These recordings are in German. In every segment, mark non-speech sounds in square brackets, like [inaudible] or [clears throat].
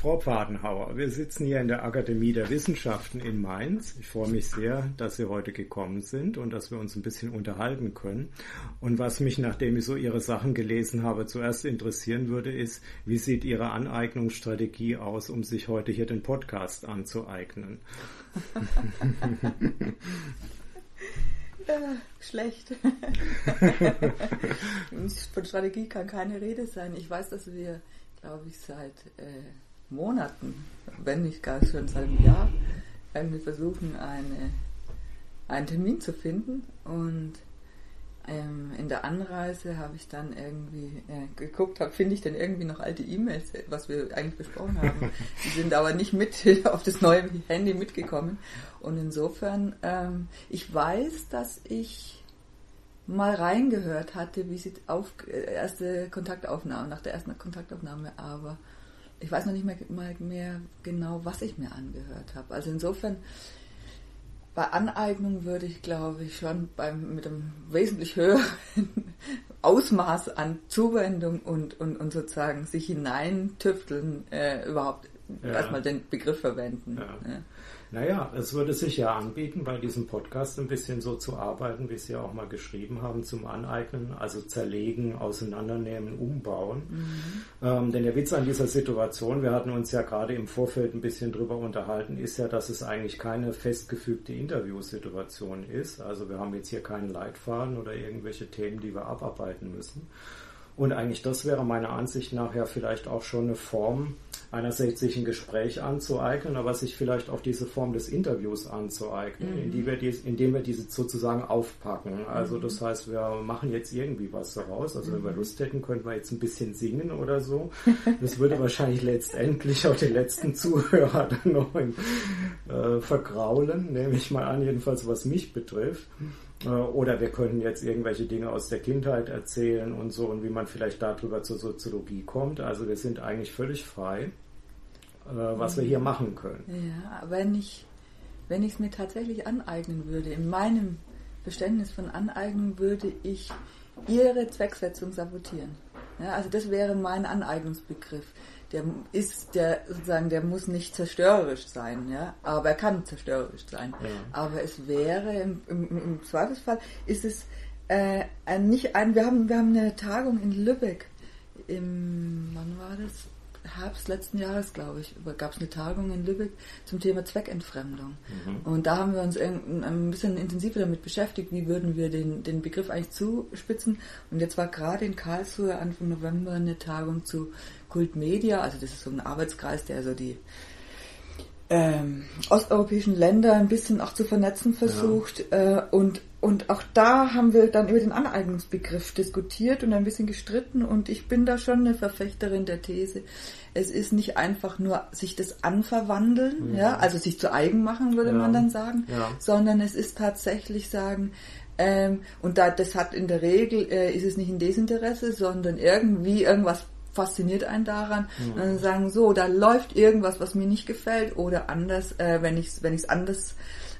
Frau Pfadenhauer, wir sitzen hier in der Akademie der Wissenschaften in Mainz. Ich freue mich sehr, dass Sie heute gekommen sind und dass wir uns ein bisschen unterhalten können. Und was mich, nachdem ich so Ihre Sachen gelesen habe, zuerst interessieren würde, ist, wie sieht Ihre Aneignungsstrategie aus, um sich heute hier den Podcast anzueignen? [laughs] Äh, schlecht. [laughs] Von Strategie kann keine Rede sein. Ich weiß, dass wir, glaube ich, seit äh, Monaten, wenn nicht gar schon seit einem Jahr, irgendwie versuchen, eine, einen Termin zu finden. Und ähm, in der Anreise habe ich dann irgendwie äh, geguckt, finde ich denn irgendwie noch alte E-Mails, was wir eigentlich besprochen haben. Die sind aber nicht mit [laughs] auf das neue Handy mitgekommen. Und insofern, ähm, ich weiß, dass ich mal reingehört hatte, wie sie auf äh, erste Kontaktaufnahme, nach der ersten Kontaktaufnahme, aber ich weiß noch nicht mehr, mal mehr genau, was ich mir angehört habe. Also insofern, bei Aneignung würde ich, glaube ich, schon beim, mit einem wesentlich höheren [laughs] Ausmaß an Zuwendung und, und, und sozusagen sich hineintüfteln, äh, überhaupt ja. erstmal den Begriff verwenden. Ja. Ja. Naja, es würde sich ja anbieten, bei diesem Podcast ein bisschen so zu arbeiten, wie Sie ja auch mal geschrieben haben, zum Aneignen, also zerlegen, auseinandernehmen, umbauen. Mhm. Ähm, denn der Witz an dieser Situation, wir hatten uns ja gerade im Vorfeld ein bisschen drüber unterhalten, ist ja, dass es eigentlich keine festgefügte Interviewsituation ist. Also wir haben jetzt hier keinen Leitfaden oder irgendwelche Themen, die wir abarbeiten müssen. Und eigentlich das wäre meiner Ansicht nach ja vielleicht auch schon eine Form, einerseits sich ein Gespräch anzueignen, aber sich vielleicht auch diese Form des Interviews anzueignen, mhm. indem, wir dies, indem wir diese sozusagen aufpacken. Also mhm. das heißt, wir machen jetzt irgendwie was daraus. Also wenn wir mhm. Lust hätten, könnten wir jetzt ein bisschen singen oder so. [laughs] Das würde wahrscheinlich letztendlich auch den letzten Zuhörer dann noch in, äh, vergraulen, nehme ich mal an, jedenfalls was mich betrifft. Äh, oder wir können jetzt irgendwelche Dinge aus der Kindheit erzählen und so und wie man vielleicht darüber zur Soziologie kommt. Also wir sind eigentlich völlig frei, äh, was wir hier machen können. Ja, wenn ich wenn ich es mir tatsächlich aneignen würde, in meinem Verständnis von Aneignung würde ich ihre Zwecksetzung sabotieren. Ja, also das wäre mein Aneignungsbegriff der ist, der sozusagen, der muss nicht zerstörerisch sein, ja, aber er kann zerstörerisch sein. Ja. Aber es wäre im, im, im Zweifelsfall ist es äh, ein, nicht ein, wir haben, wir haben eine Tagung in Lübeck im, wann war das? Herbst letzten Jahres, glaube ich, gab es eine Tagung in Lübeck zum Thema Zweckentfremdung. Mhm. Und da haben wir uns ein bisschen intensiver damit beschäftigt, wie würden wir den, den Begriff eigentlich zuspitzen. Und jetzt war gerade in Karlsruhe Anfang November eine Tagung zu Kultmedia, also das ist so ein Arbeitskreis, der so die ähm, osteuropäischen Länder ein bisschen auch zu vernetzen versucht. Ja. Äh, und, und auch da haben wir dann über den Aneignungsbegriff diskutiert und ein bisschen gestritten. Und ich bin da schon eine Verfechterin der These. Es ist nicht einfach nur sich das anverwandeln, ja, ja also sich zu eigen machen, würde ja. man dann sagen, sondern es ist tatsächlich sagen, ähm, und da, das hat in der Regel, äh, ist es nicht ein Desinteresse, sondern irgendwie irgendwas fasziniert einen daran. Mhm. Und dann sagen, so, da läuft irgendwas, was mir nicht gefällt oder anders, äh, wenn ich es wenn ich's anders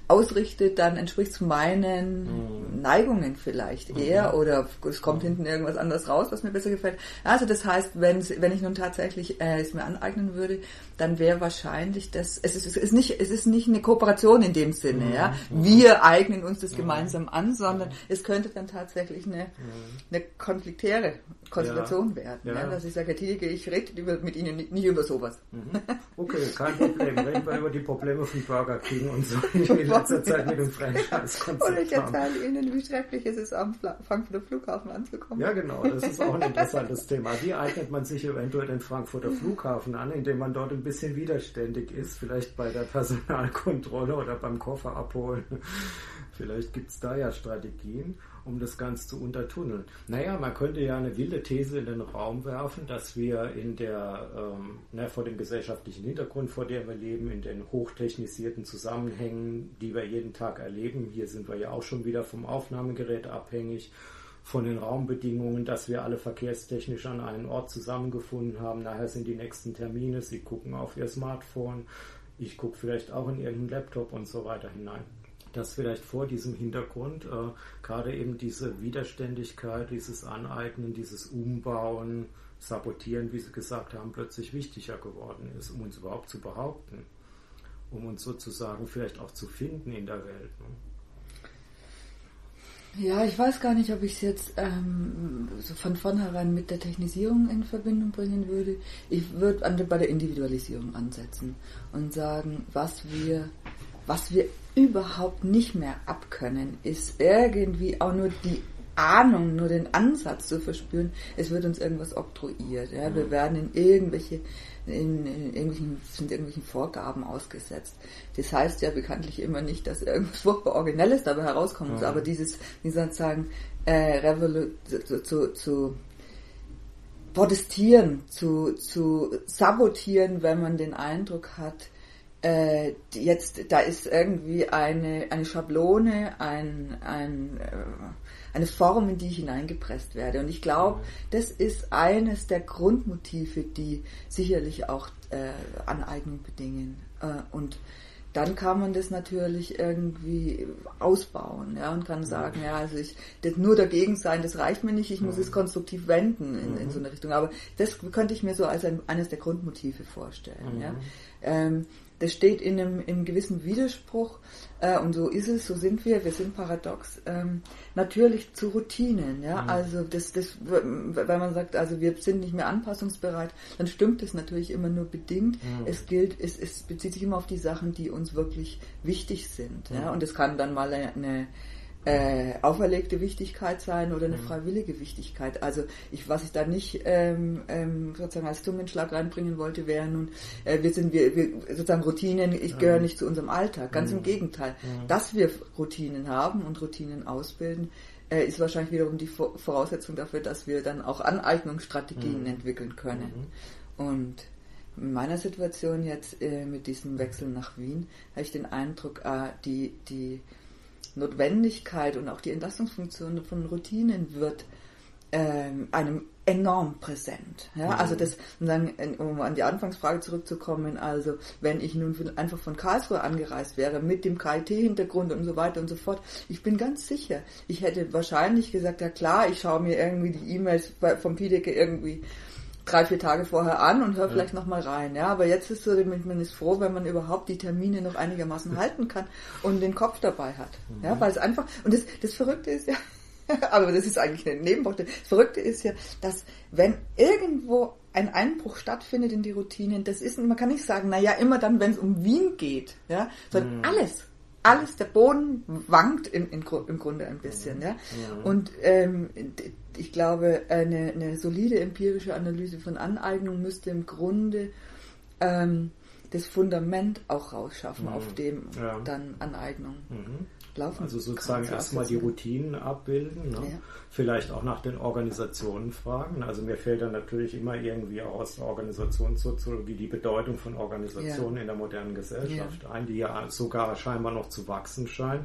ausrichtet, dann entspricht es meinen mhm. Neigungen vielleicht mhm. eher oder es kommt mhm. hinten irgendwas anderes raus, was mir besser gefällt. Also das heißt, wenn, wenn ich nun tatsächlich äh, es mir aneignen würde, dann wäre wahrscheinlich das, es ist, es ist nicht, es ist nicht eine Kooperation in dem Sinne, mhm. ja. Mhm. Wir eignen uns das mhm. gemeinsam an, sondern es könnte dann tatsächlich eine, eine konfliktäre Konstellation ja. werden. Ja. ja. dass ich sage, Herr ich rede mit Ihnen nicht, nicht über sowas. Okay, kein Problem. Reden wir über die Probleme von Burger King und so [laughs] letzter Zeit mit dem Franchise-Konzept Und ich erzähle Ihnen, wie schrecklich es ist, am Frankfurter Flughafen anzukommen. Ja, genau. Das ist auch ein interessantes Thema. Wie eignet man sich eventuell den Frankfurter Flughafen an, indem man dort ein bisschen widerständig ist, vielleicht bei der Personalkontrolle oder beim Koffer abholen? Vielleicht gibt es da ja Strategien um das Ganze zu untertunneln. Naja, man könnte ja eine wilde These in den Raum werfen, dass wir in der, ähm, na, vor dem gesellschaftlichen Hintergrund, vor dem wir leben, in den hochtechnisierten Zusammenhängen, die wir jeden Tag erleben, hier sind wir ja auch schon wieder vom Aufnahmegerät abhängig, von den Raumbedingungen, dass wir alle verkehrstechnisch an einen Ort zusammengefunden haben. Nachher sind die nächsten Termine, Sie gucken auf Ihr Smartphone, ich gucke vielleicht auch in Ihren Laptop und so weiter hinein dass vielleicht vor diesem Hintergrund äh, gerade eben diese Widerständigkeit, dieses Aneignen, dieses Umbauen, Sabotieren, wie Sie gesagt haben, plötzlich wichtiger geworden ist, um uns überhaupt zu behaupten, um uns sozusagen vielleicht auch zu finden in der Welt. Ne? Ja, ich weiß gar nicht, ob ich es jetzt ähm, so von vornherein mit der Technisierung in Verbindung bringen würde. Ich würde bei der Individualisierung ansetzen und sagen, was wir, was wir überhaupt nicht mehr abkönnen, ist irgendwie auch nur die Ahnung, nur den Ansatz zu verspüren, es wird uns irgendwas oktroyiert. Ja? Wir mhm. werden in irgendwelche, in, in irgendwelchen, sind irgendwelchen Vorgaben ausgesetzt. Das heißt ja bekanntlich immer nicht, dass irgendwas furchtbar Originelles dabei herauskommt, ja. Mhm. aber dieses, wie soll ich sagen, äh, Revolu zu, zu, zu protestieren, zu, zu sabotieren, wenn man den Eindruck hat, äh, jetzt, da ist irgendwie eine, eine Schablone, ein, ein, äh, eine Form, in die ich hineingepresst werde. Und ich glaube, das ist eines der Grundmotive, die sicherlich auch äh, Aneignung bedingen. Äh, und dann kann man das natürlich irgendwie ausbauen ja, und kann sagen, ja, also ich das nur dagegen sein, das reicht mir nicht, ich muss es konstruktiv wenden in, in so eine Richtung. Aber das könnte ich mir so als ein, eines der Grundmotive vorstellen. Mhm. Ja. Ähm, das steht in einem, in einem gewissen Widerspruch, äh, und so ist es, so sind wir, wir sind paradox, ähm, natürlich zu Routinen. Ja? Mhm. Also das, das, wenn man sagt, also wir sind nicht mehr anpassungsbereit, dann stimmt es natürlich immer nur bedingt. Mhm. Es gilt, es, es bezieht sich immer auf die Sachen, die uns wirklich wichtig sind. Mhm. Ja? Und es kann dann mal eine, äh, auferlegte Wichtigkeit sein oder eine mhm. freiwillige Wichtigkeit. Also ich, was ich da nicht ähm, ähm, sozusagen als Zungenschlag reinbringen wollte, wäre nun, äh, wir sind wir, wir sozusagen Routinen, ich mhm. gehöre nicht zu unserem Alltag. Ganz im Gegenteil. Mhm. Dass wir Routinen haben und Routinen ausbilden, äh, ist wahrscheinlich wiederum die Voraussetzung dafür, dass wir dann auch Aneignungsstrategien entwickeln können. Und in meiner Situation jetzt äh, mit diesem Wechsel nach Wien habe ich den Eindruck, äh, die, die Notwendigkeit und auch die Entlastungsfunktion von Routinen wird ähm, einem enorm präsent. Ja? Mhm. Also das, um an die Anfangsfrage zurückzukommen, also wenn ich nun einfach von Karlsruhe angereist wäre mit dem KIT-Hintergrund und so weiter und so fort, ich bin ganz sicher, ich hätte wahrscheinlich gesagt, ja klar, ich schaue mir irgendwie die E-Mails vom Pideke irgendwie drei, vier Tage vorher an und höre ja. vielleicht nochmal rein. Ja, aber jetzt ist so, man ist froh, wenn man überhaupt die Termine noch einigermaßen halten kann und den Kopf dabei hat. Mhm. Ja, weil es einfach, und das, das Verrückte ist ja, [laughs] aber das ist eigentlich eine Nebenworte. Das Verrückte ist ja, dass wenn irgendwo ein Einbruch stattfindet in die Routinen, das ist, man kann nicht sagen, naja, immer dann, wenn es um Wien geht, ja, sondern mhm. alles, alles, der Boden wankt im, im, im Grunde ein bisschen, ja. Mhm. Und ähm, ich glaube, eine, eine, solide empirische Analyse von Aneignung müsste im Grunde ähm, das Fundament auch rausschaffen, mhm. auf dem ja. dann Aneignung mhm. Laufen Also sozusagen erstmal die Routinen abbilden, ne? ja. vielleicht auch nach den Organisationen fragen. Also mir fällt dann natürlich immer irgendwie auch aus der Organisationssoziologie die Bedeutung von Organisationen ja. in der modernen Gesellschaft ein, die ja sogar scheinbar noch zu wachsen scheint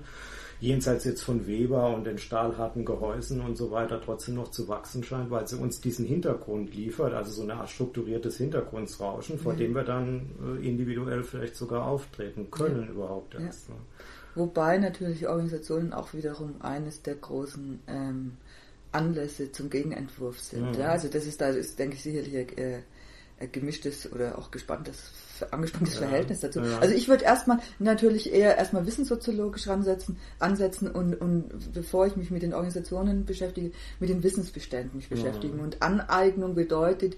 jenseits jetzt von Weber und den stahlharten Gehäusen und so weiter trotzdem noch zu wachsen scheint, weil sie uns diesen Hintergrund liefert, also so eine Art strukturiertes Hintergrundsrauschen, vor ja. dem wir dann äh, individuell vielleicht sogar auftreten können ja. überhaupt erst. Ja. Ne? Wobei natürlich Organisationen auch wiederum eines der großen ähm, Anlässe zum Gegenentwurf sind. Mhm. Ja, also das ist da ist, denke ich, sicherlich äh, gemischtes oder auch gespanntes, angespanntes ja, Verhältnis dazu. Ja. Also ich würde erstmal natürlich eher erstmal wissenssoziologisch ransetzen, ansetzen und, und bevor ich mich mit den Organisationen beschäftige, mit den Wissensbeständen mich beschäftigen. Und Aneignung bedeutet,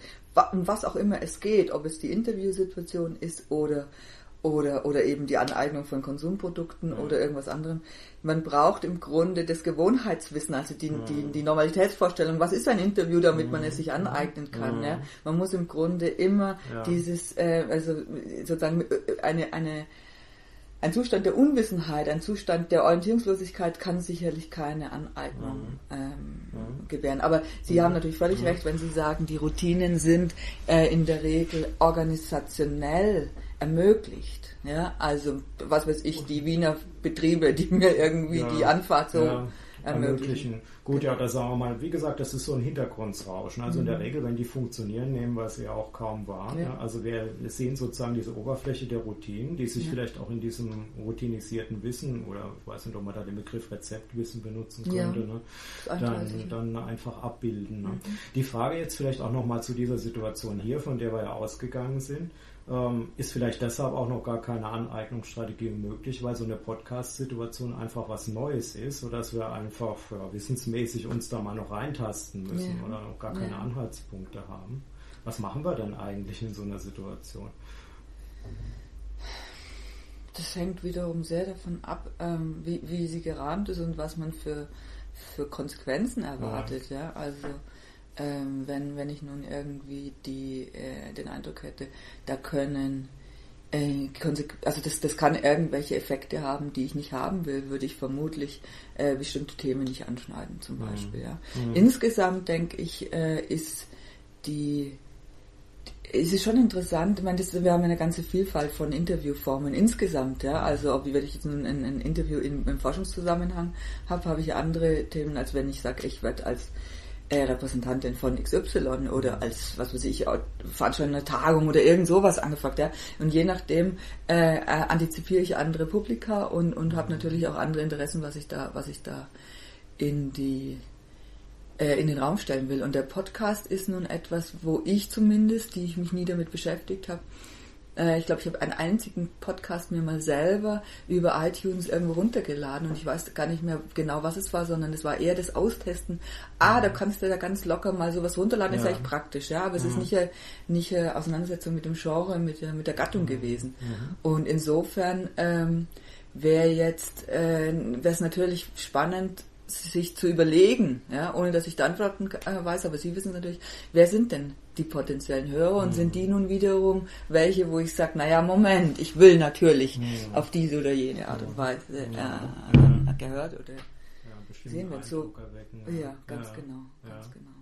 um was auch immer es geht, ob es die Interviewsituation ist oder oder, oder eben die Aneignung von Konsumprodukten ja. oder irgendwas anderem. Man braucht im Grunde das Gewohnheitswissen, also die, ja. die, die Normalitätsvorstellung, was ist ein Interview, damit man es sich aneignen kann. Ja. Man muss im Grunde immer dieses, äh, also sozusagen äh, eine, eine, ein Zustand der Unwissenheit, ein Zustand der Orientierungslosigkeit kann sicherlich keine Aneignung ähm, mhm. gewähren. Aber Sie mhm. haben natürlich völlig mhm. recht, wenn Sie sagen, die Routinen sind äh, in der Regel organisationell ermöglicht. Ja, also was weiß ich, die Wiener Betriebe, die mir irgendwie ja, die Anfahrt so ja, ermöglichen. Gut, ja, da sagen wir mal, wie gesagt, das ist so ein Hintergrundsrauschen. Also mhm. in der Regel, wenn die funktionieren, nehmen wir es ja auch kaum wahr. Ja. Also wir sehen sozusagen diese Oberfläche der Routinen, die sich vielleicht auch in diesem routinisierten Wissen oder ich weiß nicht, ob man da den Begriff Rezeptwissen benutzen könnte, ne? dann, dann einfach abbilden. Ne? Mhm. Die Frage jetzt vielleicht auch nochmal zu dieser Situation hier, von der wir ja ausgegangen sind ähm, ist vielleicht deshalb auch noch gar keine Aneignungsstrategie möglich, weil so eine Podcast-Situation einfach was Neues ist, sodass wir einfach ja, wissensmäßig uns da mal noch reintasten müssen ja. oder noch gar keine ja. Anhaltspunkte haben. Was machen wir denn eigentlich in so einer Situation? Das hängt wiederum sehr davon ab, ähm, wie, wie sie gerahmt ist und was man für, für Konsequenzen erwartet. Ja. Also ähm, wenn, wenn ich nun irgendwie die, äh, den Eindruck hätte, da können äh, also das, das kann irgendwelche Effekte haben, die ich nicht haben will, würde ich vermutlich äh, bestimmte Themen nicht anschneiden, zum mhm. Beispiel. Ja. Mhm. Insgesamt denke ich, äh, ist die es ist schon interessant, ich meine, das, wir haben eine ganze Vielfalt von Interviewformen insgesamt, ja. Also ob wenn ich jetzt ein, ein, ein Interview in, im Forschungszusammenhang habe, habe ich andere Themen, als wenn ich sage, ich werde als äh, Repräsentantin von XY oder als, was weiß ich, Veranstaltung einer Tagung oder irgend sowas angefragt, ja. Und je nachdem äh, äh, antizipiere ich andere Publika und, und habe natürlich auch andere Interessen, was ich da, was ich da in die äh, in den Raum stellen will. Und der Podcast ist nun etwas, wo ich zumindest, die ich mich nie damit beschäftigt habe, äh, ich glaube, ich habe einen einzigen Podcast mir mal selber über iTunes irgendwo runtergeladen und ich weiß gar nicht mehr genau, was es war, sondern es war eher das Austesten. Ah, da kannst du da ganz locker mal sowas runterladen, ja. ist eigentlich praktisch, ja, aber es mhm. ist nicht eine, nicht eine Auseinandersetzung mit dem Genre, mit der, mit der Gattung mhm. gewesen. Mhm. Und insofern ähm, wäre jetzt, äh, wäre es natürlich spannend, sich zu überlegen, ja, ohne dass ich die Antworten äh, weiß, aber Sie wissen natürlich, wer sind denn die potenziellen Hörer und mhm. sind die nun wiederum welche, wo ich sage, naja, Moment, ich will natürlich mhm. auf diese oder jene Art und Weise äh, gehört oder sehen wir so. Ja, ganz genau, ganz genau.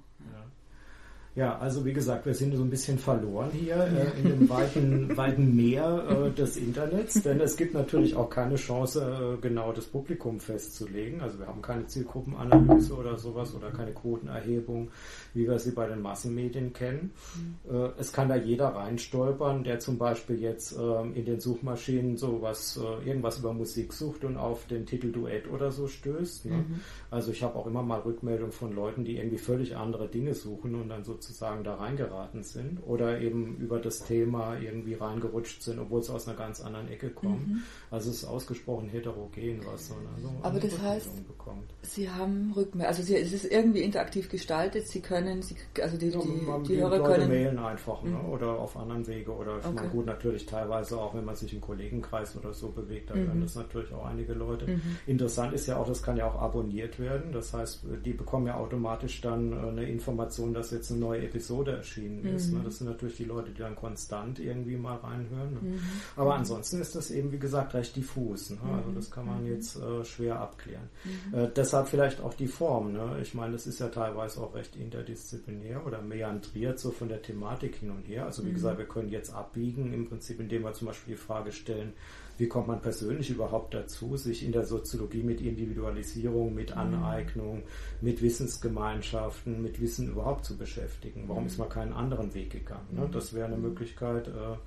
Ja, also wie gesagt, wir sind so ein bisschen verloren hier äh, in dem weiten, [laughs] weiten Meer äh, des Internets, denn es gibt natürlich auch keine Chance, äh, genau das Publikum festzulegen. Also wir haben keine Zielgruppenanalyse oder sowas oder keine Quotenerhebung wie wir sie bei den Massenmedien kennen. Mhm. es kann da jeder reinstolpern, der zum Beispiel jetzt ähm, in den Suchmaschinen sowas, äh, irgendwas über Musik sucht und auf den Titel Duett oder so stößt. Ne? Mhm. Also ich habe auch immer mal Rückmeldungen von Leuten, die irgendwie völlig andere Dinge suchen und dann sozusagen da reingeraten sind oder eben über das Thema irgendwie reingerutscht sind, obwohl es aus einer ganz anderen Ecke kommt. Mhm. Also es ist ausgesprochen heterogen, was so eine, so Aber das heißt, bekommt. Sie haben Rückmeldungen, also Sie, es ist irgendwie interaktiv gestaltet, Sie können Sie, also die, die, die, die Hörer Leute können... mailen einfach ne? Mhm. oder auf anderen Wege oder ich okay. meine, gut, natürlich teilweise auch, wenn man sich im Kollegenkreis oder so bewegt, da mhm. hören das natürlich auch einige Leute. Mhm. Interessant ist ja auch, das kann ja auch abonniert werden, das heißt, die bekommen ja automatisch dann äh, eine Information, dass jetzt eine neue Episode erschienen ist. Ne? Mhm. Das sind natürlich die Leute, die dann konstant irgendwie mal reinhören. Ne? Mhm. Aber ansonsten ist das eben, wie gesagt, recht diffus. Ne? Also das kann man jetzt äh, schwer abklären. Äh, deshalb vielleicht auch die Form. Ne? Ich meine, das ist ja teilweise auch recht interdisziplinär oder meandriert so von der Thematik hin und her. Also wie mhm. gesagt, wir können jetzt abbiegen, im Prinzip, indem wir zum Beispiel die Frage stellen, wie kommt man persönlich überhaupt dazu, sich in der Soziologie mit Individualisierung, mit mhm. Aneignung, mit Wissensgemeinschaften, mit Wissen überhaupt zu beschäftigen? Warum mhm. ist man keinen anderen Weg gegangen? Ne? Das wäre eine mhm. Möglichkeit, äh,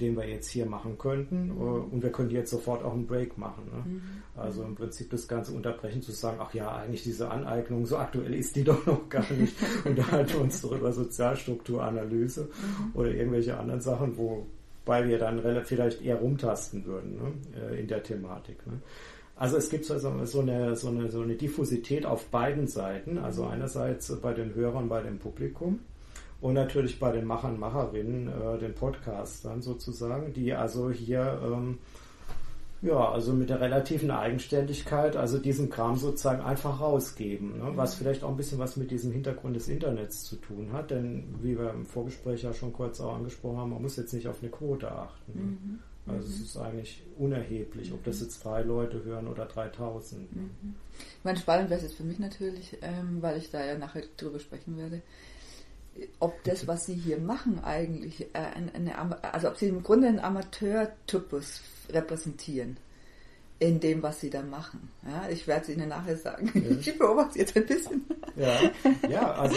den wir jetzt hier machen könnten. Mhm. Und wir können jetzt sofort auch einen Break machen. Ne? Mhm. Also im Prinzip das Ganze unterbrechen, zu sagen, ach ja, eigentlich diese Aneignung, so aktuell ist die [laughs] doch noch gar nicht. Und da [laughs] halten wir uns doch über Sozialstrukturanalyse mhm. oder irgendwelche anderen Sachen, wobei wir dann vielleicht eher rumtasten würden ne? Äh, in der Thematik. Ne? Also es gibt so eine, so, eine, so eine Diffusität auf beiden Seiten, also einerseits bei den Hörern, bei dem Publikum und natürlich bei den Machern, Macherinnen, äh, den Podcastern sozusagen, die also hier ähm, ja, also mit der relativen Eigenständigkeit, also diesen Kram sozusagen einfach rausgeben, ne? was vielleicht auch ein bisschen was mit diesem Hintergrund des Internets zu tun hat, denn wie wir im Vorgespräch ja schon kurz auch angesprochen haben, man muss jetzt nicht auf eine Quote achten. Ne? Mhm. Also mhm. es ist eigentlich unerheblich, ob das jetzt drei Leute hören oder 3000. Mhm. Ich meine, spannend wäre es jetzt für mich natürlich, ähm, weil ich da ja nachher drüber sprechen werde, ob das, was sie hier machen, eigentlich äh, eine, also ob sie im Grunde einen Amateurtypus repräsentieren. in dem, was sie da machen. Ja, ich werde es Ihnen nachher sagen. Ja. [laughs] Ich beobachte jetzt ein bisschen. Ja, ja also,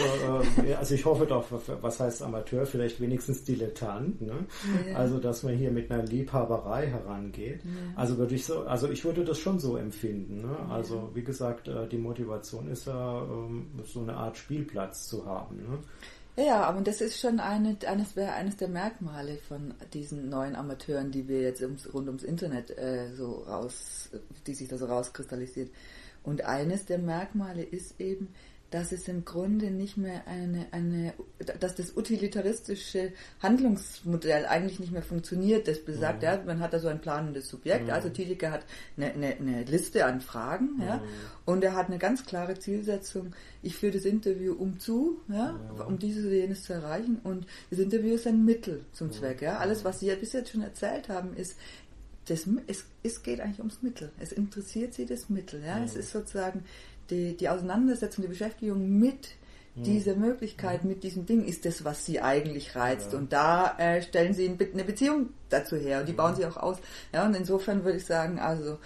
äh, also ich hoffe doch, was heißt Amateur, vielleicht wenigstens Dilettant. Ne? Ja. Also, dass man hier mit einer Liebhaberei herangeht. Also würde ich so, also ich würde das schon so empfinden. Ne? Also wie gesagt, äh, die Motivation ist ja ähm, so eine Art Spielplatz zu haben. Ne? Ja, aber das ist schon eine, eines, eines der Merkmale von diesen neuen Amateuren, die wir jetzt ums, rund ums Internet äh, so raus, die sich da so rauskristallisiert. Und eines der Merkmale ist eben, dass es im Grunde nicht mehr eine, eine, dass das utilitaristische Handlungsmodell eigentlich nicht mehr funktioniert. Das besagt, ja, ja man hat da so ein planendes Subjekt. Mhm. Also Tiedeke hat eine, eine, eine, Liste an Fragen, mhm. ja, und er hat eine ganz klare Zielsetzung. Ich führe das Interview um zu, ja, mhm. um dieses oder jenes zu erreichen. Und das Interview ist ein Mittel zum Zweck, ja. Alles, was Sie ja bis jetzt schon erzählt haben, ist, das, es, es geht eigentlich ums Mittel. Es interessiert Sie das Mittel, ja. Es ist sozusagen die, die Auseinandersetzung, die Beschäftigung mit mhm. dieser Möglichkeit, mit diesem Ding, ist das, was sie eigentlich reizt. Ja. Und da äh, stellen sie eine Beziehung dazu her und die bauen sie auch aus. Ja, und insofern würde ich sagen, also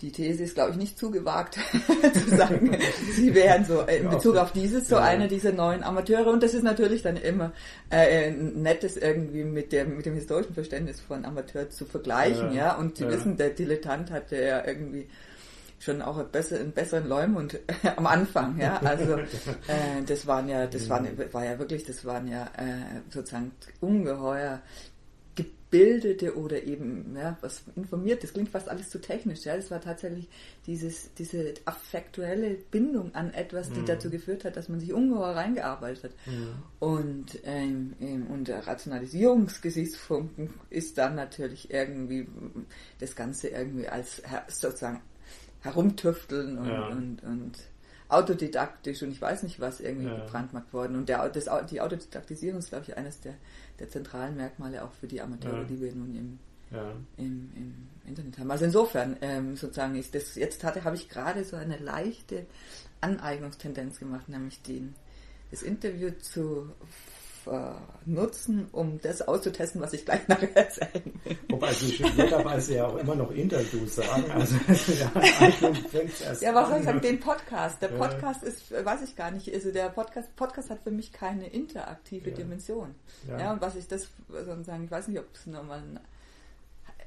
die These ist, glaube ich, nicht zu gewagt [laughs] zu sagen, [laughs] sie wären so in Bezug auf dieses so ja. eine dieser neuen Amateure. Und das ist natürlich dann immer äh, nettes irgendwie mit dem, mit dem historischen Verständnis von Amateur zu vergleichen. Ja, ja? Und Sie ja. wissen, der Dilettant hatte ja irgendwie schon auch einen besseren, Leumund äh, am Anfang, ja. Also äh, das waren ja, das waren, war ja wirklich, das waren ja äh, sozusagen ungeheuer gebildete oder eben ja, was informiert, das klingt fast alles zu technisch, ja. Das war tatsächlich dieses, diese affektuelle Bindung an etwas, die mhm. dazu geführt hat, dass man sich ungeheuer reingearbeitet hat. Mhm. Und, ähm, und der Rationalisierungsgesichtspunkt ist dann natürlich irgendwie das Ganze irgendwie als sozusagen herumtüfteln und, ja. und, und, autodidaktisch und ich weiß nicht was irgendwie ja. gebrandmarkt worden. Und der, das, die Autodidaktisierung ist, glaube ich, eines der, der zentralen Merkmale auch für die Amateure, ja. die wir nun im, ja. im, im, Internet haben. Also insofern ähm, sozusagen ist das jetzt hatte habe ich gerade so eine leichte Aneignungstendenz gemacht, nämlich den, das Interview zu äh, nutzen, um das auszutesten, was ich gleich [laughs] nachher erzählen will. Wobei Sie schönerweise ja auch immer noch Interviews sagen. [laughs] Also, ja, ja, was soll ich sagen? Den Podcast. Der Podcast ja. ist, weiß ich gar nicht, also der Podcast, Podcast hat für mich keine interaktive ja. Dimension. Ja. ja. und was ich das sozusagen, ich weiß nicht, ob es nochmal ein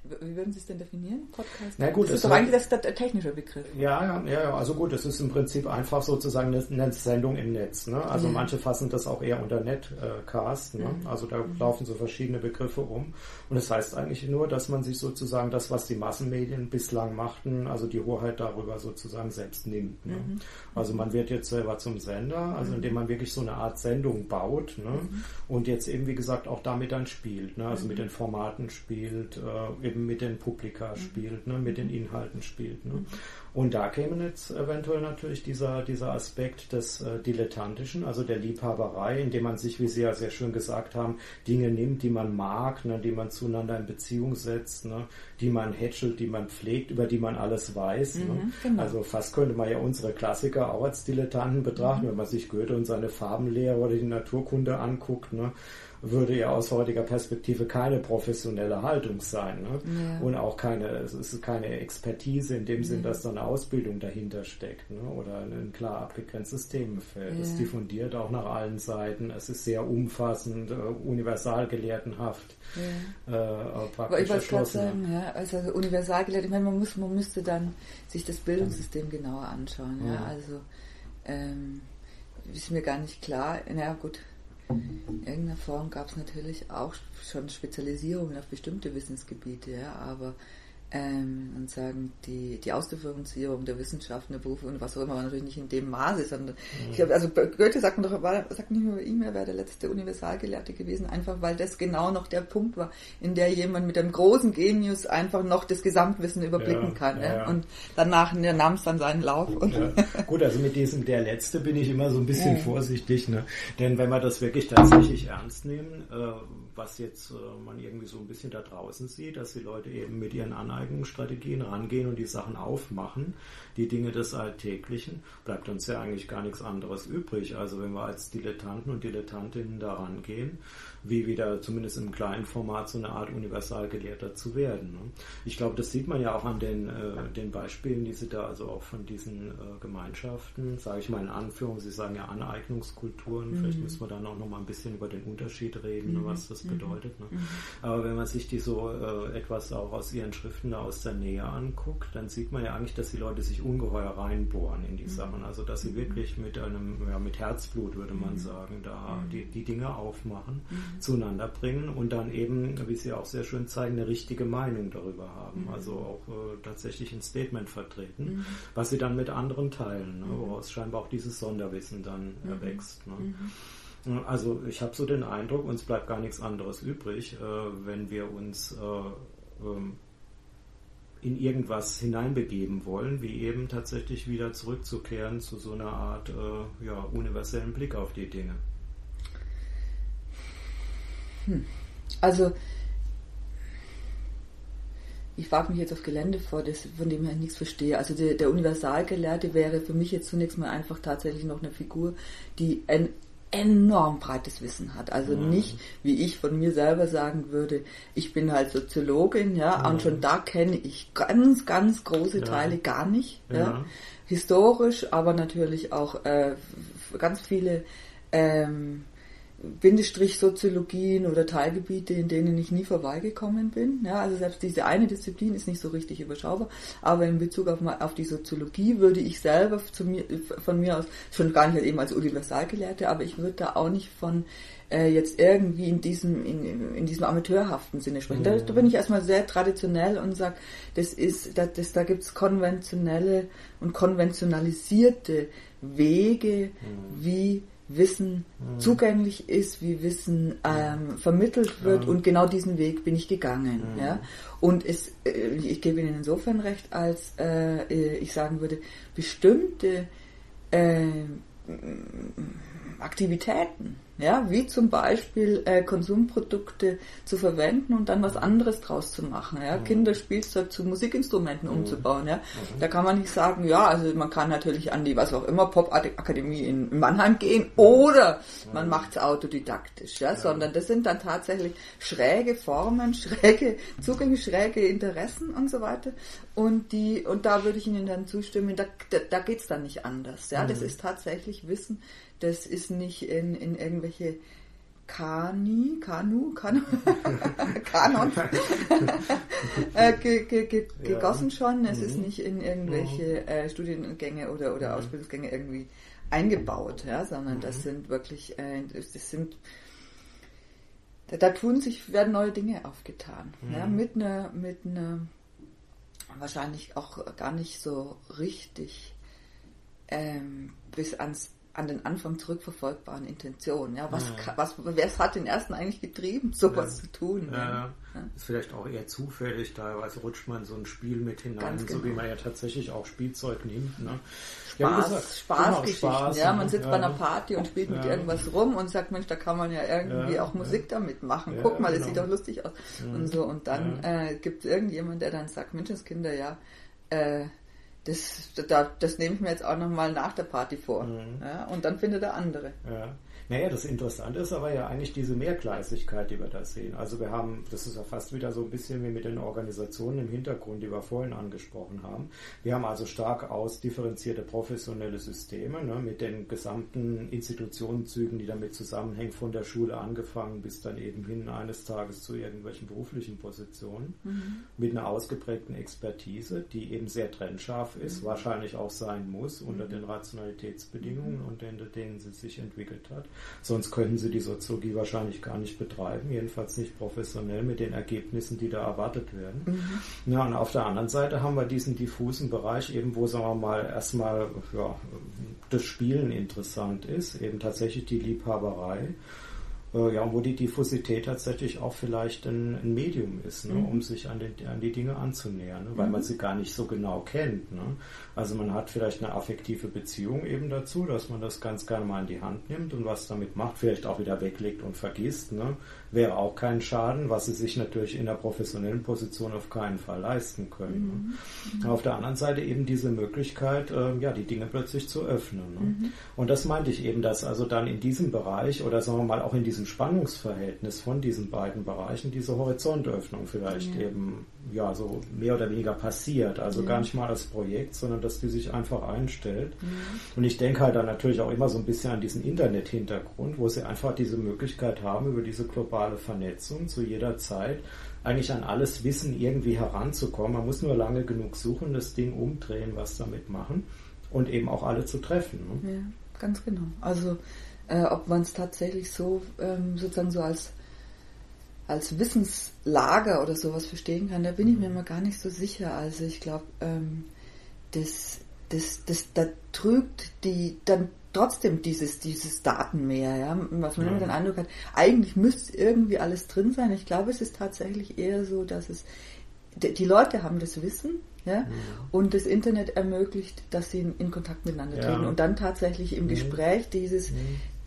wie würden Sie es denn definieren? Podcast? Na gut, das ist doch eigentlich das, der technische Begriff. Ja, ja, ja, also gut, es ist im Prinzip einfach sozusagen eine, Sendung im Netz. Ne? Also ja. manche fassen das auch eher unter Netcast. Ne? Mhm. Also da mhm. laufen so verschiedene Begriffe um. Und es das heißt eigentlich nur, dass man sich sozusagen das, was die Massenmedien bislang machten, also die Hoheit darüber sozusagen selbst nimmt. Ne? Mhm. Also man wird jetzt selber zum Sender, also mhm. indem man wirklich so eine Art Sendung baut ne? Mhm. und jetzt eben, wie gesagt, auch damit dann spielt. Ne? Also mit den Formaten spielt, äh, eben mit den Publika spielt, ne, mit den Inhalten spielt. Ne. Und da käme jetzt eventuell natürlich dieser, dieser Aspekt des äh, Dilettantischen, also der Liebhaberei, indem man sich, wie Sie ja sehr schön gesagt haben, Dinge nimmt, die man mag, ne, die man zueinander in Beziehung setzt, ne, die man hätschelt, die man pflegt, über die man alles weiß. Ne. Mhm, ne. genau. Also fast könnte man ja unsere Klassiker auch als Dilettanten betrachten, mhm. wenn man sich Goethe und seine Farbenlehre oder die Naturkunde anguckt. Ne würde ja aus heutiger Perspektive keine professionelle Haltung sein. Ne? Ja. Und auch keine, es ist keine Expertise in dem Sinn, dass da eine Ausbildung dahinter steckt ne? oder ein klar abgegrenztes Themenfeld. Ja. Es diffundiert auch nach allen Seiten. Es ist sehr umfassend, äh, universal gelehrtenhaft. Ja. Äh, praktisch ich wollte gerade sagen, ja, also universal gelehrt, ich meine, man, muss, man müsste dann sich das Bildungssystem genauer anschauen. Ja? Also ähm, ist mir gar nicht klar. Na gut, in irgendeiner Form gab es natürlich auch schon Spezialisierungen auf bestimmte Wissensgebiete, ja, aber ähm, und sagen, die, die Ausdifferenzierung der Wissenschaften, der Berufe und was auch immer war natürlich nicht in dem Maße, sondern mhm. ich glaube, also Goethe sagt doch, war, sagt nicht nur über ihn, er wäre der letzte Universalgelehrte gewesen, einfach weil das genau noch der Punkt war, in der jemand mit einem großen Genius einfach noch das Gesamtwissen überblicken ja, kann. Ja, ja. Und danach nahm es dann seinen Lauf. [laughs] Gut, also mit diesem der Letzte bin ich immer so ein bisschen vorsichtig, ne? denn wenn wir das wirklich tatsächlich ernst nehmen, äh, was jetzt äh, man irgendwie so ein bisschen da draußen sieht, dass die Leute eben mit ihren Aneignungsstrategien rangehen und die Sachen aufmachen, die Dinge des Alltäglichen, bleibt uns ja eigentlich gar nichts anderes übrig. Also wenn wir als Dilettanten und Dilettantinnen da rangehen, wie wieder zumindest im kleinen Format so eine Art Universalgelehrter zu werden. Ne? Ich glaube, das sieht man ja auch an den, äh, den Beispielen, die Sie da also auch von diesen äh, Gemeinschaften, sage ich mal in Anführung, Sie sagen ja Aneignungskulturen, mhm. vielleicht müssen wir dann auch noch mal ein bisschen über den Unterschied reden, mhm. was das mhm. Bedeutet. Ne? Mhm. Aber wenn man sich die so äh, etwas auch aus ihren Schriften da aus der Nähe anguckt, dann sieht man ja eigentlich, dass die Leute sich ungeheuer reinbohren in die mhm. Sachen. Also dass sie wirklich mit einem, ja, mit Herzblut würde man sagen, da die, die Dinge aufmachen, zueinander bringen und dann eben, wie Sie auch sehr schön zeigen, eine richtige Meinung darüber haben. Also auch äh, tatsächlich ein Statement vertreten, was sie dann mit anderen teilen, ne, woraus scheinbar auch dieses Sonderwissen dann erwächst. Ne. Also ich habe so den Eindruck, uns bleibt gar nichts anderes übrig, äh, wenn wir uns äh, ähm, in irgendwas hineinbegeben wollen, wie eben tatsächlich wieder zurückzukehren zu so einer Art äh, ja, universellen Blick auf die Dinge. Hm. Also ich frage mich jetzt auf Gelände vor, das, von dem ich nichts verstehe. Also der, der Universalgelehrte wäre für mich jetzt zunächst mal einfach tatsächlich noch eine Figur, die enorm breites Wissen hat. Also mhm. nicht, wie ich von mir selber sagen würde, ich bin halt Soziologin, ja, mhm. und schon da kenne ich ganz, ganz große ja. Teile gar nicht, ja. ja. Historisch, aber natürlich auch äh, ganz viele ähm, Bindestrich Soziologien oder Teilgebiete, in denen ich nie vorbeigekommen bin. Ja, also selbst diese eine Disziplin ist nicht so richtig überschaubar, aber in Bezug auf, auf die Soziologie würde ich selber mir, von mir aus, schon gar nicht eben als Universalgelehrte, aber ich würde da auch nicht von äh, jetzt irgendwie in diesem, in, in diesem amateurhaften Sinne sprechen. Mhm. Da, da, bin ich erstmal sehr traditionell und sage, das ist, das, das, da gibt's konventionelle und konventionalisierte Wege, mhm. wie Wissen mhm. zugänglich ist, wie Wissen ähm, vermittelt wird und genau diesen Weg bin ich gegangen. Mhm. Ja? Und es, äh, ich gebe Ihnen insofern recht, als äh, ich sagen würde, bestimmte äh, Aktivitäten, ja, wie zum Beispiel äh, Konsumprodukte zu verwenden und dann was anderes draus zu machen, ja, mhm. Kinderspielzeug zu Musikinstrumenten mhm. umzubauen, ja. Mhm. Da kann man nicht sagen, ja, also man kann natürlich an die, was auch immer, Pop-Akademie in Mannheim gehen oder man macht es autodidaktisch, ja, sondern das sind dann tatsächlich schräge Formen, [laughs] schräge Zugänge, schräge Interessen und so weiter und die, und da würde ich Ihnen dann zustimmen, da, da, da geht es dann nicht anders, ja, das mhm. ist tatsächlich Wissen, das ist nicht in, in irgendwelche Kani, Kanu, Kanu, [laughs] Kanon [laughs] äh, ge, ge, ge, gegossen ja. schon. Es mhm. ist nicht in irgendwelche mhm. äh, Studiengänge oder, oder mhm. Ausbildungsgänge irgendwie eingebaut, ja, sondern das mhm. sind wirklich, äh, das sind da, tun sich, werden neue Dinge aufgetan. Ja, mhm. mit einer, mit einer wahrscheinlich auch gar nicht so richtig ähm, bis ans an den Anfang zurückverfolgbaren Intention. Ja, was, ja. was, wer hat den ersten eigentlich getrieben, [laughs] sowas ja. zu tun? Ja. ja. Ist vielleicht auch eher zufällig, teilweise rutscht man so ein Spiel mit hinein, genau. so wie man ja tatsächlich auch Spielzeug nimmt. Ne? Spaß, gesagt, Spaßgeschichten. Genau, Spaß, ja, man sitzt bei einer Party und spielt mit irgendwas rum und sagt, Mensch, da kann man ja irgendwie auch Musik damit machen. Guck mal, das genau. sieht doch lustig aus. Und so, und dann äh, gibt es irgendjemand, der dann sagt, Menschenskinder, ja, äh, das, das, das nehme ich mir jetzt auch nochmal nach der Party vor. Mhm. Ja, und dann findet er andere. Ja. Naja, das Interessante ist aber ja eigentlich diese Mehrgleisigkeit, die wir da sehen. Also wir haben, das ist ja fast wieder so ein bisschen wie mit den Organisationen im Hintergrund, die wir vorhin angesprochen haben. Wir haben also stark ausdifferenzierte professionelle Systeme ne, mit den gesamten Institutionenzügen, die damit zusammenhängen, von der Schule angefangen bis dann eben hin eines Tages zu irgendwelchen beruflichen Positionen, mhm. mit einer ausgeprägten Expertise, die eben sehr trennscharf ist, mhm. wahrscheinlich auch sein muss unter mhm. den Rationalitätsbedingungen, unter denen sie sich entwickelt hat. Sonst könnten sie die Soziologie wahrscheinlich gar nicht betreiben, jedenfalls nicht professionell mit den Ergebnissen, die da erwartet werden. Mhm. Ja, und auf der anderen Seite haben wir diesen diffusen Bereich, eben wo, sagen wir mal, erstmal ja, das Spielen interessant ist, eben tatsächlich die Liebhaberei äh, ja, wo die Diffusität tatsächlich auch vielleicht ein, ein Medium ist, ne, mhm. um sich an, den, an die Dinge anzunähern, ne, weil mhm. man sie gar nicht so genau kennt. Ne. Also man hat vielleicht eine affektive Beziehung eben dazu, dass man das ganz gerne mal in die Hand nimmt und was damit macht, vielleicht auch wieder weglegt und vergisst. Ne wäre auch kein Schaden, was sie sich natürlich in der professionellen Position auf keinen Fall leisten können. Mhm. Auf der anderen Seite eben diese Möglichkeit, äh, ja, die Dinge plötzlich zu öffnen. Ne? Mhm. Und das meinte ich eben, dass also dann in diesem Bereich oder sagen wir mal auch in diesem Spannungsverhältnis von diesen beiden Bereichen diese Horizontöffnung vielleicht ja. eben ja so mehr oder weniger passiert. Also ja. gar nicht mal das Projekt, sondern dass die sich einfach einstellt. Ja. Und ich denke halt dann natürlich auch immer so ein bisschen an diesen Internet-Hintergrund, wo sie einfach diese Möglichkeit haben, über diese globale Vernetzung zu jeder Zeit eigentlich an alles Wissen irgendwie heranzukommen. Man muss nur lange genug suchen, das Ding umdrehen, was damit machen und eben auch alle zu treffen. Ne? Ja, ganz genau. Also äh, ob man es tatsächlich so ähm, sozusagen so als als Wissenslager oder sowas verstehen kann, da bin ich mir immer gar nicht so sicher. Also ich glaube, ähm, das, das, das, da trügt die dann trotzdem dieses, dieses Datenmeer, ja, was man immer den Eindruck hat, eigentlich müsste irgendwie alles drin sein. Ich glaube, es ist tatsächlich eher so, dass es die Leute haben das Wissen, ja, mhm. und das Internet ermöglicht, dass sie in, in Kontakt miteinander ja. treten und dann tatsächlich im mhm. Gespräch dieses, mhm.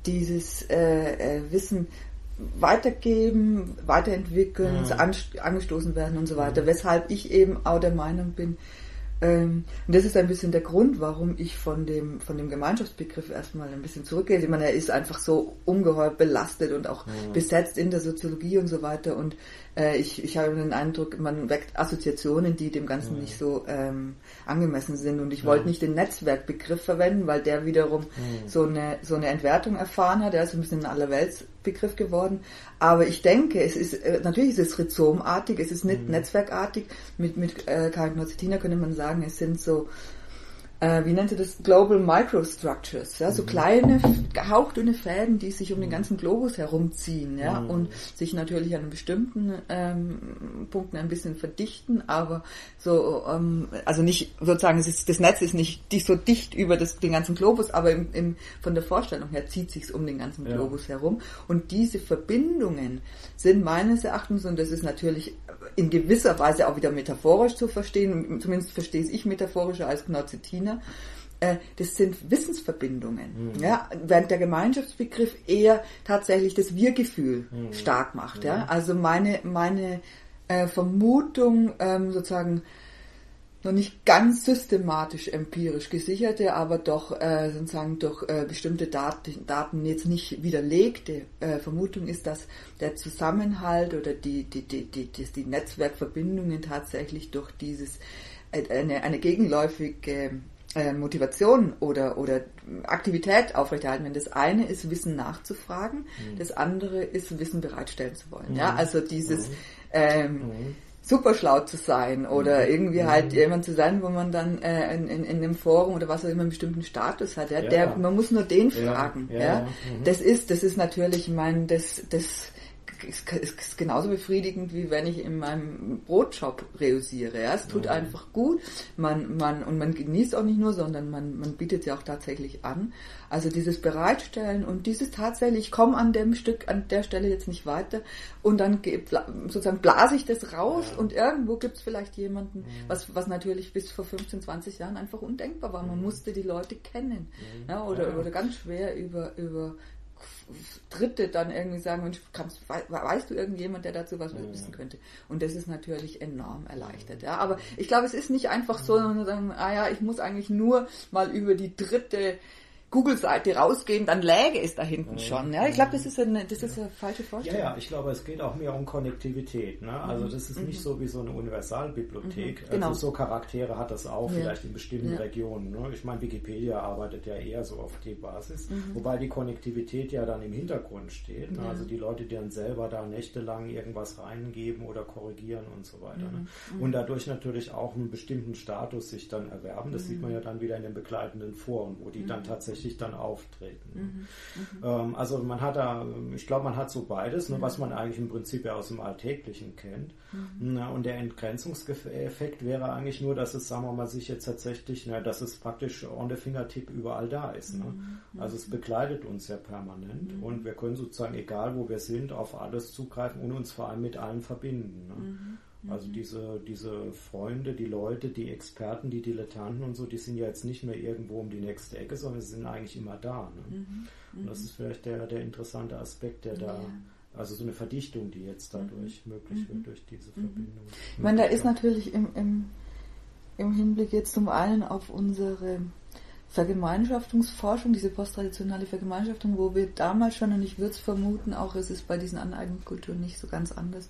dieses äh, äh, Wissen weitergeben, weiterentwickeln, mhm. angestoßen werden und so weiter. Mhm. Weshalb ich eben auch der Meinung bin, und das ist ein bisschen der Grund, warum ich von dem, von dem Gemeinschaftsbegriff erstmal ein bisschen zurückgehe. Ich meine, er ist einfach so ungeheuer belastet und auch mhm. besetzt in der Soziologie und so weiter. Und äh, ich, ich habe den Eindruck, man weckt Assoziationen, die dem Ganzen mhm. nicht so ähm, angemessen sind. Und ich ja. wollte nicht den Netzwerkbegriff verwenden, weil der wiederum mhm. so, eine, so eine Entwertung erfahren hat. Er ist ein bisschen ein Allerweltsbegriff geworden. Aber ich denke, es ist, äh, natürlich ist es rhizomartig, es ist nicht mhm. netzwerkartig. Mit, mit äh, Karagnozitina könnte man sagen, es sind so äh, wie nennt sie das, Global Microstructures, ja, so mhm. kleine, hauchdünne Fäden, die sich um den ganzen Globus herumziehen, ja, mhm. und sich natürlich an bestimmten ähm, Punkten ein bisschen verdichten, aber so, ähm, also nicht sozusagen, ist, das Netz ist nicht, so dicht über das, den ganzen Globus, aber im, im, von der Vorstellung her zieht sich um den ganzen ja. Globus herum und diese Verbindungen sind meines Erachtens, und das ist natürlich in gewisser Weise auch wieder metaphorisch zu verstehen, zumindest verstehe ich metaphorischer als Gnozetina, äh, das sind Wissensverbindungen, mhm. ja, während der Gemeinschaftsbegriff eher tatsächlich das Wir-Gefühl mhm. stark macht. Ja? Also meine, meine äh, Vermutung ähm, sozusagen noch nicht ganz systematisch empirisch gesicherte, aber doch äh, sozusagen durch äh, bestimmte Daten, Daten jetzt nicht widerlegte äh, Vermutung ist, dass der Zusammenhalt oder die, die, die, die, die, die Netzwerkverbindungen tatsächlich durch dieses äh, eine, eine gegenläufige äh, Motivation oder, oder Aktivität aufrechterhalten. Wenn das eine ist, Wissen nachzufragen, mhm. das andere ist, Wissen bereitstellen zu wollen. Mhm. Ja, also dieses mhm. ähm, mhm super schlau zu sein oder mhm. irgendwie mhm. halt jemand zu sein, wo man dann äh, in, in, in einem Forum oder was auch immer einen bestimmten Status hat. Ja? Der, man muss nur den fragen. Ja, ja. Mhm. Das ist, das ist natürlich, ich meine, das, das ist, ist genauso befriedigend, wie wenn ich in meinem Brotshop reusiere. Ja? Es tut mhm. einfach gut. Man, man, und man genießt auch nicht nur, sondern man, man bietet sie auch tatsächlich an. Also dieses Bereitstellen und dieses tatsächlich, ich komme an dem Stück, an der Stelle jetzt nicht weiter und dann sozusagen blase ich das raus ja. und irgendwo gibt es vielleicht jemanden, mhm. was, was natürlich bis vor 15, 20 Jahren einfach undenkbar war. Man musste die Leute kennen. Ja, oder, ja. oder ganz schwer über, über Dritte dann irgendwie sagen, Mensch, kannst, weißt du irgendjemand, der dazu was wissen könnte? Und das ist natürlich enorm erleichtert. Ja, aber ich glaube, es ist nicht einfach so, sondern sagen, ah ja, ich muss eigentlich nur mal über die dritte Google-Seite rausgehen, dann läge es da hinten mhm. schon. Ja, ich glaube, das ist eine, das ist eine falsche Vorstellung. Ja, ja, ich glaube, es geht auch mehr um Konnektivität. Ne? Also das ist nicht mhm. so wie so eine Universalbibliothek. Mhm. Genau. Also so Charaktere hat das auch vielleicht in bestimmten. Regionen. Ne? Ich meine, Wikipedia arbeitet ja eher so auf die Basis, mhm. wobei die Konnektivität ja dann im Hintergrund steht. Ne? Also die Leute, die dann selber da nächtelang irgendwas reingeben oder korrigieren und so weiter. Ne? Und dadurch natürlich auch einen bestimmten Status sich dann erwerben. Das sieht man ja dann wieder in den begleitenden Foren, wo die dann tatsächlich tatsächlich dann auftreten. Mhm. Mhm. Ähm, also man hat da, ich glaube, man hat so beides, ne, was man eigentlich im Prinzip ja aus dem Alltäglichen kennt. Mhm. Na, und der Entgrenzungseffekt wäre eigentlich nur, dass es, sagen wir mal, sich jetzt tatsächlich, na, dass es praktisch on the fingertip überall da ist. Ne? Mhm. Also es begleitet uns ja permanent mhm. und wir können sozusagen, egal wo wir sind, auf alles zugreifen und uns vor allem mit allen verbinden. Ne? Mhm. Also mhm. diese, diese Freunde, die Leute, die Experten, die Dilettanten und so, die sind ja jetzt nicht mehr irgendwo um die nächste Ecke, sondern sie sind eigentlich immer da. Ne? Mhm. Und das mhm. ist vielleicht der, der interessante Aspekt, der da, also so eine Verdichtung, die jetzt dadurch mhm. möglich wird, durch diese Verbindung. Ich meine, da ist natürlich im, im, im Hinblick jetzt zum einen auf unsere Vergemeinschaftungsforschung, diese posttraditionale Vergemeinschaftung, wo wir damals schon, und ich würde es vermuten, auch es ist bei diesen Aneignungskulturen nicht so ganz anders,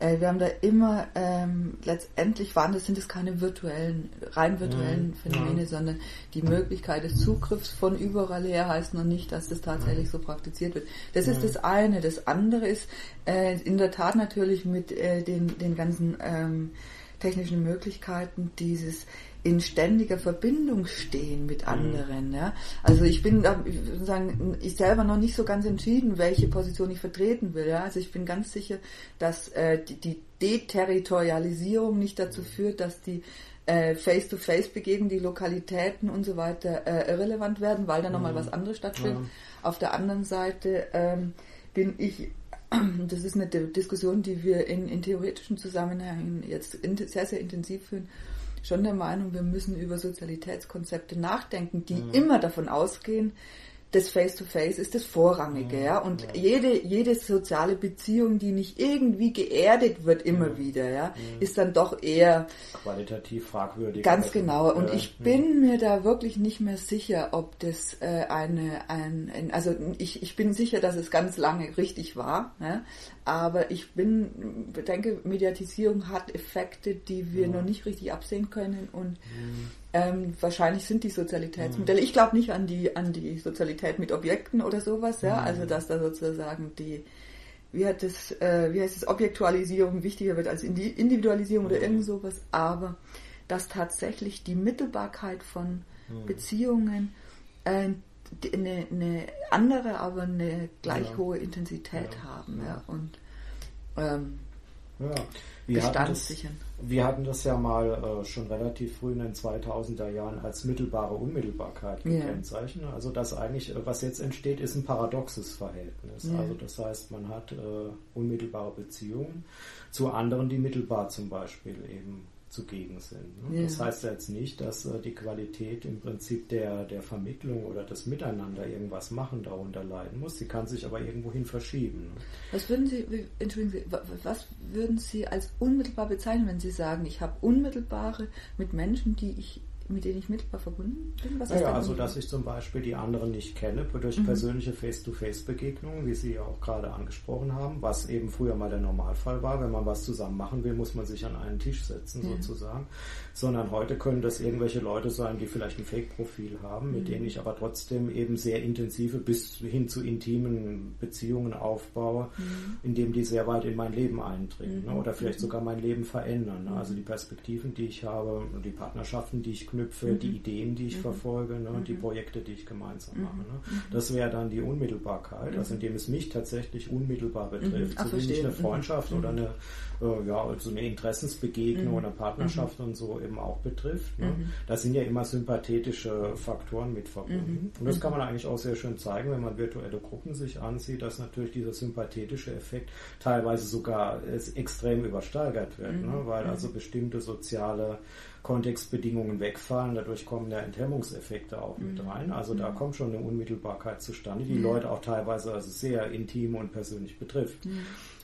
äh, wir haben da immer, ähm, letztendlich waren das, sind es keine virtuellen, rein virtuellen mhm. Phänomene, ja. sondern die Möglichkeit des Zugriffs von überall her heißt noch nicht, dass das tatsächlich mhm. so praktiziert wird. Das ist das eine. Das andere ist äh, in der Tat natürlich mit äh, den, den ganzen ähm, technischen Möglichkeiten dieses in ständiger Verbindung stehen mit mhm. anderen. Ja. Also ich bin da, ich, sagen, ich selber noch nicht so ganz entschieden, welche Position ich vertreten will. Ja. Also ich bin ganz sicher, dass äh, die, die Deterritorialisierung nicht dazu mhm. führt, dass die äh, Face-to-Face-Begegnungen, die Lokalitäten und so weiter äh, irrelevant werden, weil da nochmal mhm. was anderes stattfindet. Ja. Auf der anderen Seite ähm, bin ich [clears throat] das ist eine Diskussion, die wir in, in theoretischen Zusammenhängen jetzt sehr, sehr intensiv führen schon der Meinung, wir müssen über Sozialitätskonzepte nachdenken, die mhm. immer davon ausgehen, das Face-to-Face -face ist das Vorrangige, ja. Und ja. jede, jede soziale Beziehung, die nicht irgendwie geerdet wird, immer ja. wieder, ja, mhm. ist dann doch eher qualitativ fragwürdig. Ganz genau. Und ich bin mir da wirklich nicht mehr sicher, ob das äh, eine, ein, ein, also ich, ich bin sicher, dass es ganz lange richtig war, ja? Aber ich bin, denke, Mediatisierung hat Effekte, die wir noch nicht richtig absehen können und mhm ähm, wahrscheinlich sind die Sozialitätsmodelle. Mhm. Ich glaube nicht an die, an die Sozialität mit Objekten oder sowas, ja. Mhm. Also dass da sozusagen die, wie hat das, äh, wie heißt es, Objektualisierung wichtiger wird als Individualisierung oder irgend sowas, aber dass tatsächlich die Mittelbarkeit von. Beziehungen äh, eine, eine, andere, aber eine gleich ja. hohe Intensität ja. haben, ja. Und ähm, ja. Wir hatten, das, wir hatten das ja mal äh, schon relativ früh in den 2000er Jahren als mittelbare Unmittelbarkeit gekennzeichnet. Yeah. Also das eigentlich, äh, was jetzt entsteht, ist ein paradoxes Verhältnis. Yeah. Also das heißt, man hat äh, unmittelbare Beziehungen zu anderen, die mittelbar zum Beispiel eben zugegen sind. Ne? Ja. Das heißt jetzt nicht, dass äh, die Qualität im Prinzip der, der Vermittlung oder das Miteinander irgendwas machen darunter leiden muss. Sie kann sich aber irgendwohin verschieben. Ne? Was würden Sie, entschuldigen Sie, was würden Sie als unmittelbar bezeichnen, wenn Sie sagen, ich habe unmittelbare mit Menschen, die ich mit denen ich mittelbar verbunden bin? Was naja, also dass ich zum Beispiel die anderen nicht kenne durch mhm. persönliche Face-to-Face-Begegnungen, wie Sie ja auch gerade angesprochen haben, was eben früher mal der Normalfall war. Wenn man was zusammen machen will, muss man sich an einen Tisch setzen mhm. sozusagen. Sondern heute können das irgendwelche Leute sein, die vielleicht ein Fake-Profil haben, mit mhm. denen ich aber trotzdem eben sehr intensive bis hin zu intimen Beziehungen aufbaue, mhm. indem die sehr weit in mein Leben eindringen ne? Mhm. oder vielleicht mhm. sogar mein Leben verändern. Ne? Also die Perspektiven, die ich habe und die Partnerschaften, die ich knüpfe, anknüpfe, mhm. die Ideen, die ich mhm. verfolge ne, und die mhm. Projekte, die ich gemeinsam mache. Ne. Das wäre dann die Unmittelbarkeit, also indem es mich tatsächlich unmittelbar betrifft, Ach, so wie nicht eine Freundschaft oder eine, äh, ja, so eine Interessensbegegnung oder Partnerschaft und so eben auch betrifft. Ne. Da sind ja immer sympathetische Faktoren mit verbunden. Und das kann man eigentlich auch sehr schön zeigen, wenn man virtuelle Gruppen sich ansieht, dass natürlich dieser sympathetische Effekt teilweise sogar extrem übersteigert wird, ne, weil also bestimmte soziale Kontextbedingungen wegfallen. Dadurch kommen ja Enthemmungseffekte auch mit mhm. rein. Also da mhm. kommt schon eine Unmittelbarkeit zustande, die Leute auch teilweise also sehr intim und persönlich betrifft.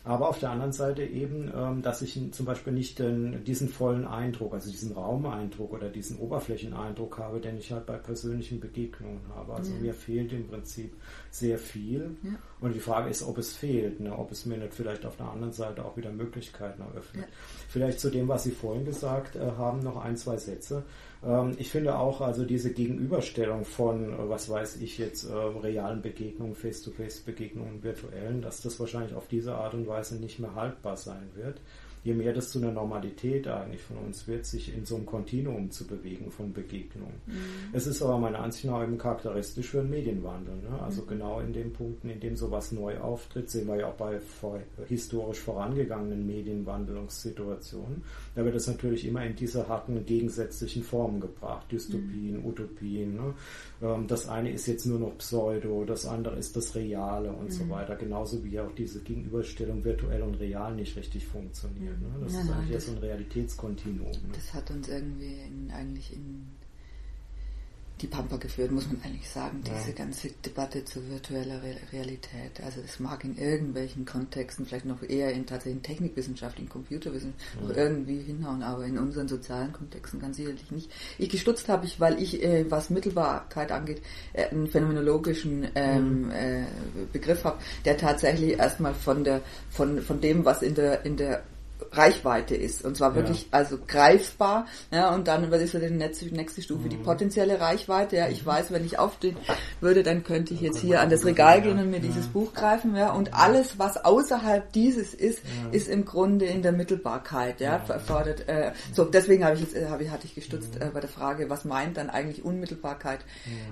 Aber auf der anderen Seite eben, ähm, dass ich zum Beispiel nicht diesen vollen Eindruck, also diesen Raumeindruck oder diesen Oberflächeneindruck habe, den ich halt bei persönlichen Begegnungen habe. Also ja. mir fehlt im Prinzip sehr viel. Ja. Und die Frage ist, ob es fehlt, ne? ob es mir nicht vielleicht auf der anderen Seite auch wieder Möglichkeiten eröffnet. Ja. Vielleicht zu dem, was Sie vorhin gesagt äh, haben, noch ein, zwei Sätze. Ähm, ich finde auch also diese Gegenüberstellung von, äh, was weiß ich jetzt, äh, realen Begegnungen, Face-to-Face-Begegnungen, virtuellen, dass das wahrscheinlich auf diese Art und Weise nicht mehr haltbar sein wird je mehr das zu einer Normalität eigentlich von uns wird, sich in so einem Kontinuum zu bewegen von Begegnungen. Mhm. Es ist aber meiner Ansicht nach eben charakteristisch für einen Medienwandel. Ne? Also mhm. genau in den Punkten, in dem sowas neu auftritt, sehen wir ja auch bei vor, historisch vorangegangenen Medienwandlungssituationen. Da wird es natürlich immer in diese harten gegensätzlichen Formen gebracht. Dystopien, mhm. Utopien. Ne? Ähm, das eine ist jetzt nur noch Pseudo, das andere ist das Reale und so mhm. weiter. Genauso wie auch diese Gegenüberstellung virtuell und real nicht richtig funktioniert. Ne? Das ja, ist eigentlich ja so ein Realitätskontinuum. Ne? Das hat uns irgendwie in, eigentlich in die Pampa geführt, muss man eigentlich sagen, diese ja. ganze Debatte zur virtueller Realität. Also das mag in irgendwelchen Kontexten, vielleicht noch eher in tatsächlich Technikwissenschaft, in Computerwissenschaft ja. noch irgendwie hinhauen, aber in unseren sozialen Kontexten ganz sicherlich nicht. Ich gestutzt habe ich, weil ich, äh, was Mittelbarkeit angeht, äh, einen phänomenologischen ähm, mhm. äh, Begriff habe, der tatsächlich erstmal von der von von dem, was in der in der Reichweite ist. Und zwar wirklich ja. also greifbar. Ja, und dann ich so die nächste, nächste Stufe, mhm. die potenzielle Reichweite. Ja, ich mhm. weiß, wenn ich aufstehen würde, dann könnte ich jetzt hier an das Regal gehen und mir dieses Buch greifen. Ja, und alles, was außerhalb dieses ist, ist im Grunde in der Mittelbarkeit. Ja, erfordert. Äh, so, deswegen habe ich jetzt, äh, habe ich, hatte ich gestutzt äh, bei der Frage, was meint dann eigentlich Unmittelbarkeit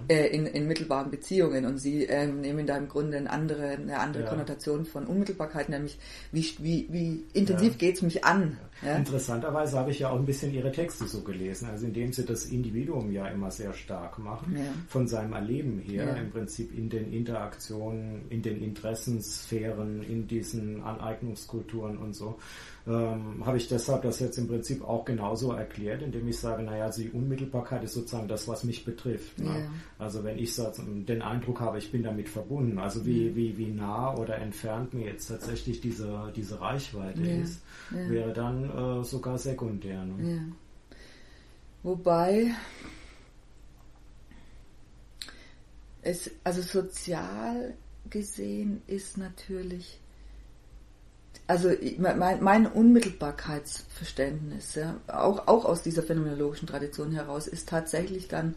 äh, in, in mittelbaren Beziehungen? Und Sie äh, nehmen da im Grunde eine andere, eine andere Konnotation von Unmittelbarkeit, nämlich wie, wie, wie intensiv geht mich an. Ja? Interessanterweise habe ich ja auch ein bisschen ihre Texte so gelesen, also indem sie das Individuum ja immer sehr stark machen, ja. von seinem Erleben her, ja. im Prinzip in den Interaktionen, in den Interessensphären, in diesen Aneignungskulturen und so ähm, habe ich deshalb das jetzt im Prinzip auch genauso erklärt, indem ich sage, naja, die Unmittelbarkeit ist sozusagen das, was mich betrifft. Ne? Ja. Also wenn ich so den Eindruck habe, ich bin damit verbunden, also wie, mhm. wie, wie nah oder entfernt mir jetzt tatsächlich diese, diese Reichweite ja. ist, ja. wäre dann äh, sogar sekundär. Ne? Wobei es, also sozial gesehen ist natürlich also mein, mein Unmittelbarkeitsverständnis, ja, auch, auch aus dieser phänomenologischen Tradition heraus, ist tatsächlich dann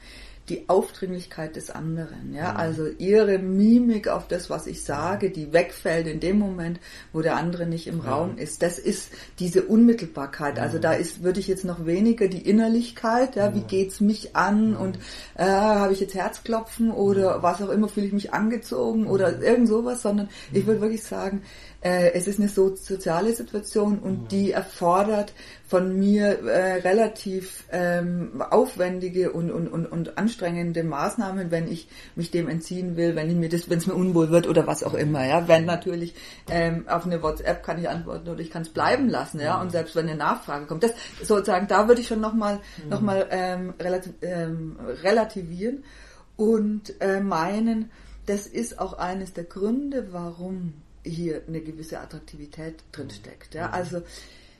die Aufdringlichkeit des anderen, ja, mhm. also ihre Mimik auf das, was ich sage, die wegfällt in dem Moment, wo der andere nicht im mhm. Raum ist. Das ist diese Unmittelbarkeit. Also da ist, würde ich jetzt noch weniger die Innerlichkeit, ja, wie geht's mich an und äh, habe ich jetzt Herzklopfen oder was auch immer, fühle ich mich angezogen oder irgend sowas, sondern ich würde wirklich sagen, es ist eine so soziale Situation und die erfordert von mir äh, relativ ähm, aufwendige und, und, und, und anstrengende Maßnahmen, wenn ich mich dem entziehen will, wenn ich mir das, wenn es mir unwohl wird oder was auch immer. Ja, wenn natürlich ähm, auf eine WhatsApp kann ich antworten oder ich kann es bleiben lassen. Ja, und selbst wenn eine Nachfrage kommt, das sozusagen, da würde ich schon nochmal mhm. noch mal, ähm, relativ, ähm, relativieren und äh, meinen, das ist auch eines der Gründe, warum hier eine gewisse Attraktivität drinsteckt. Ja, also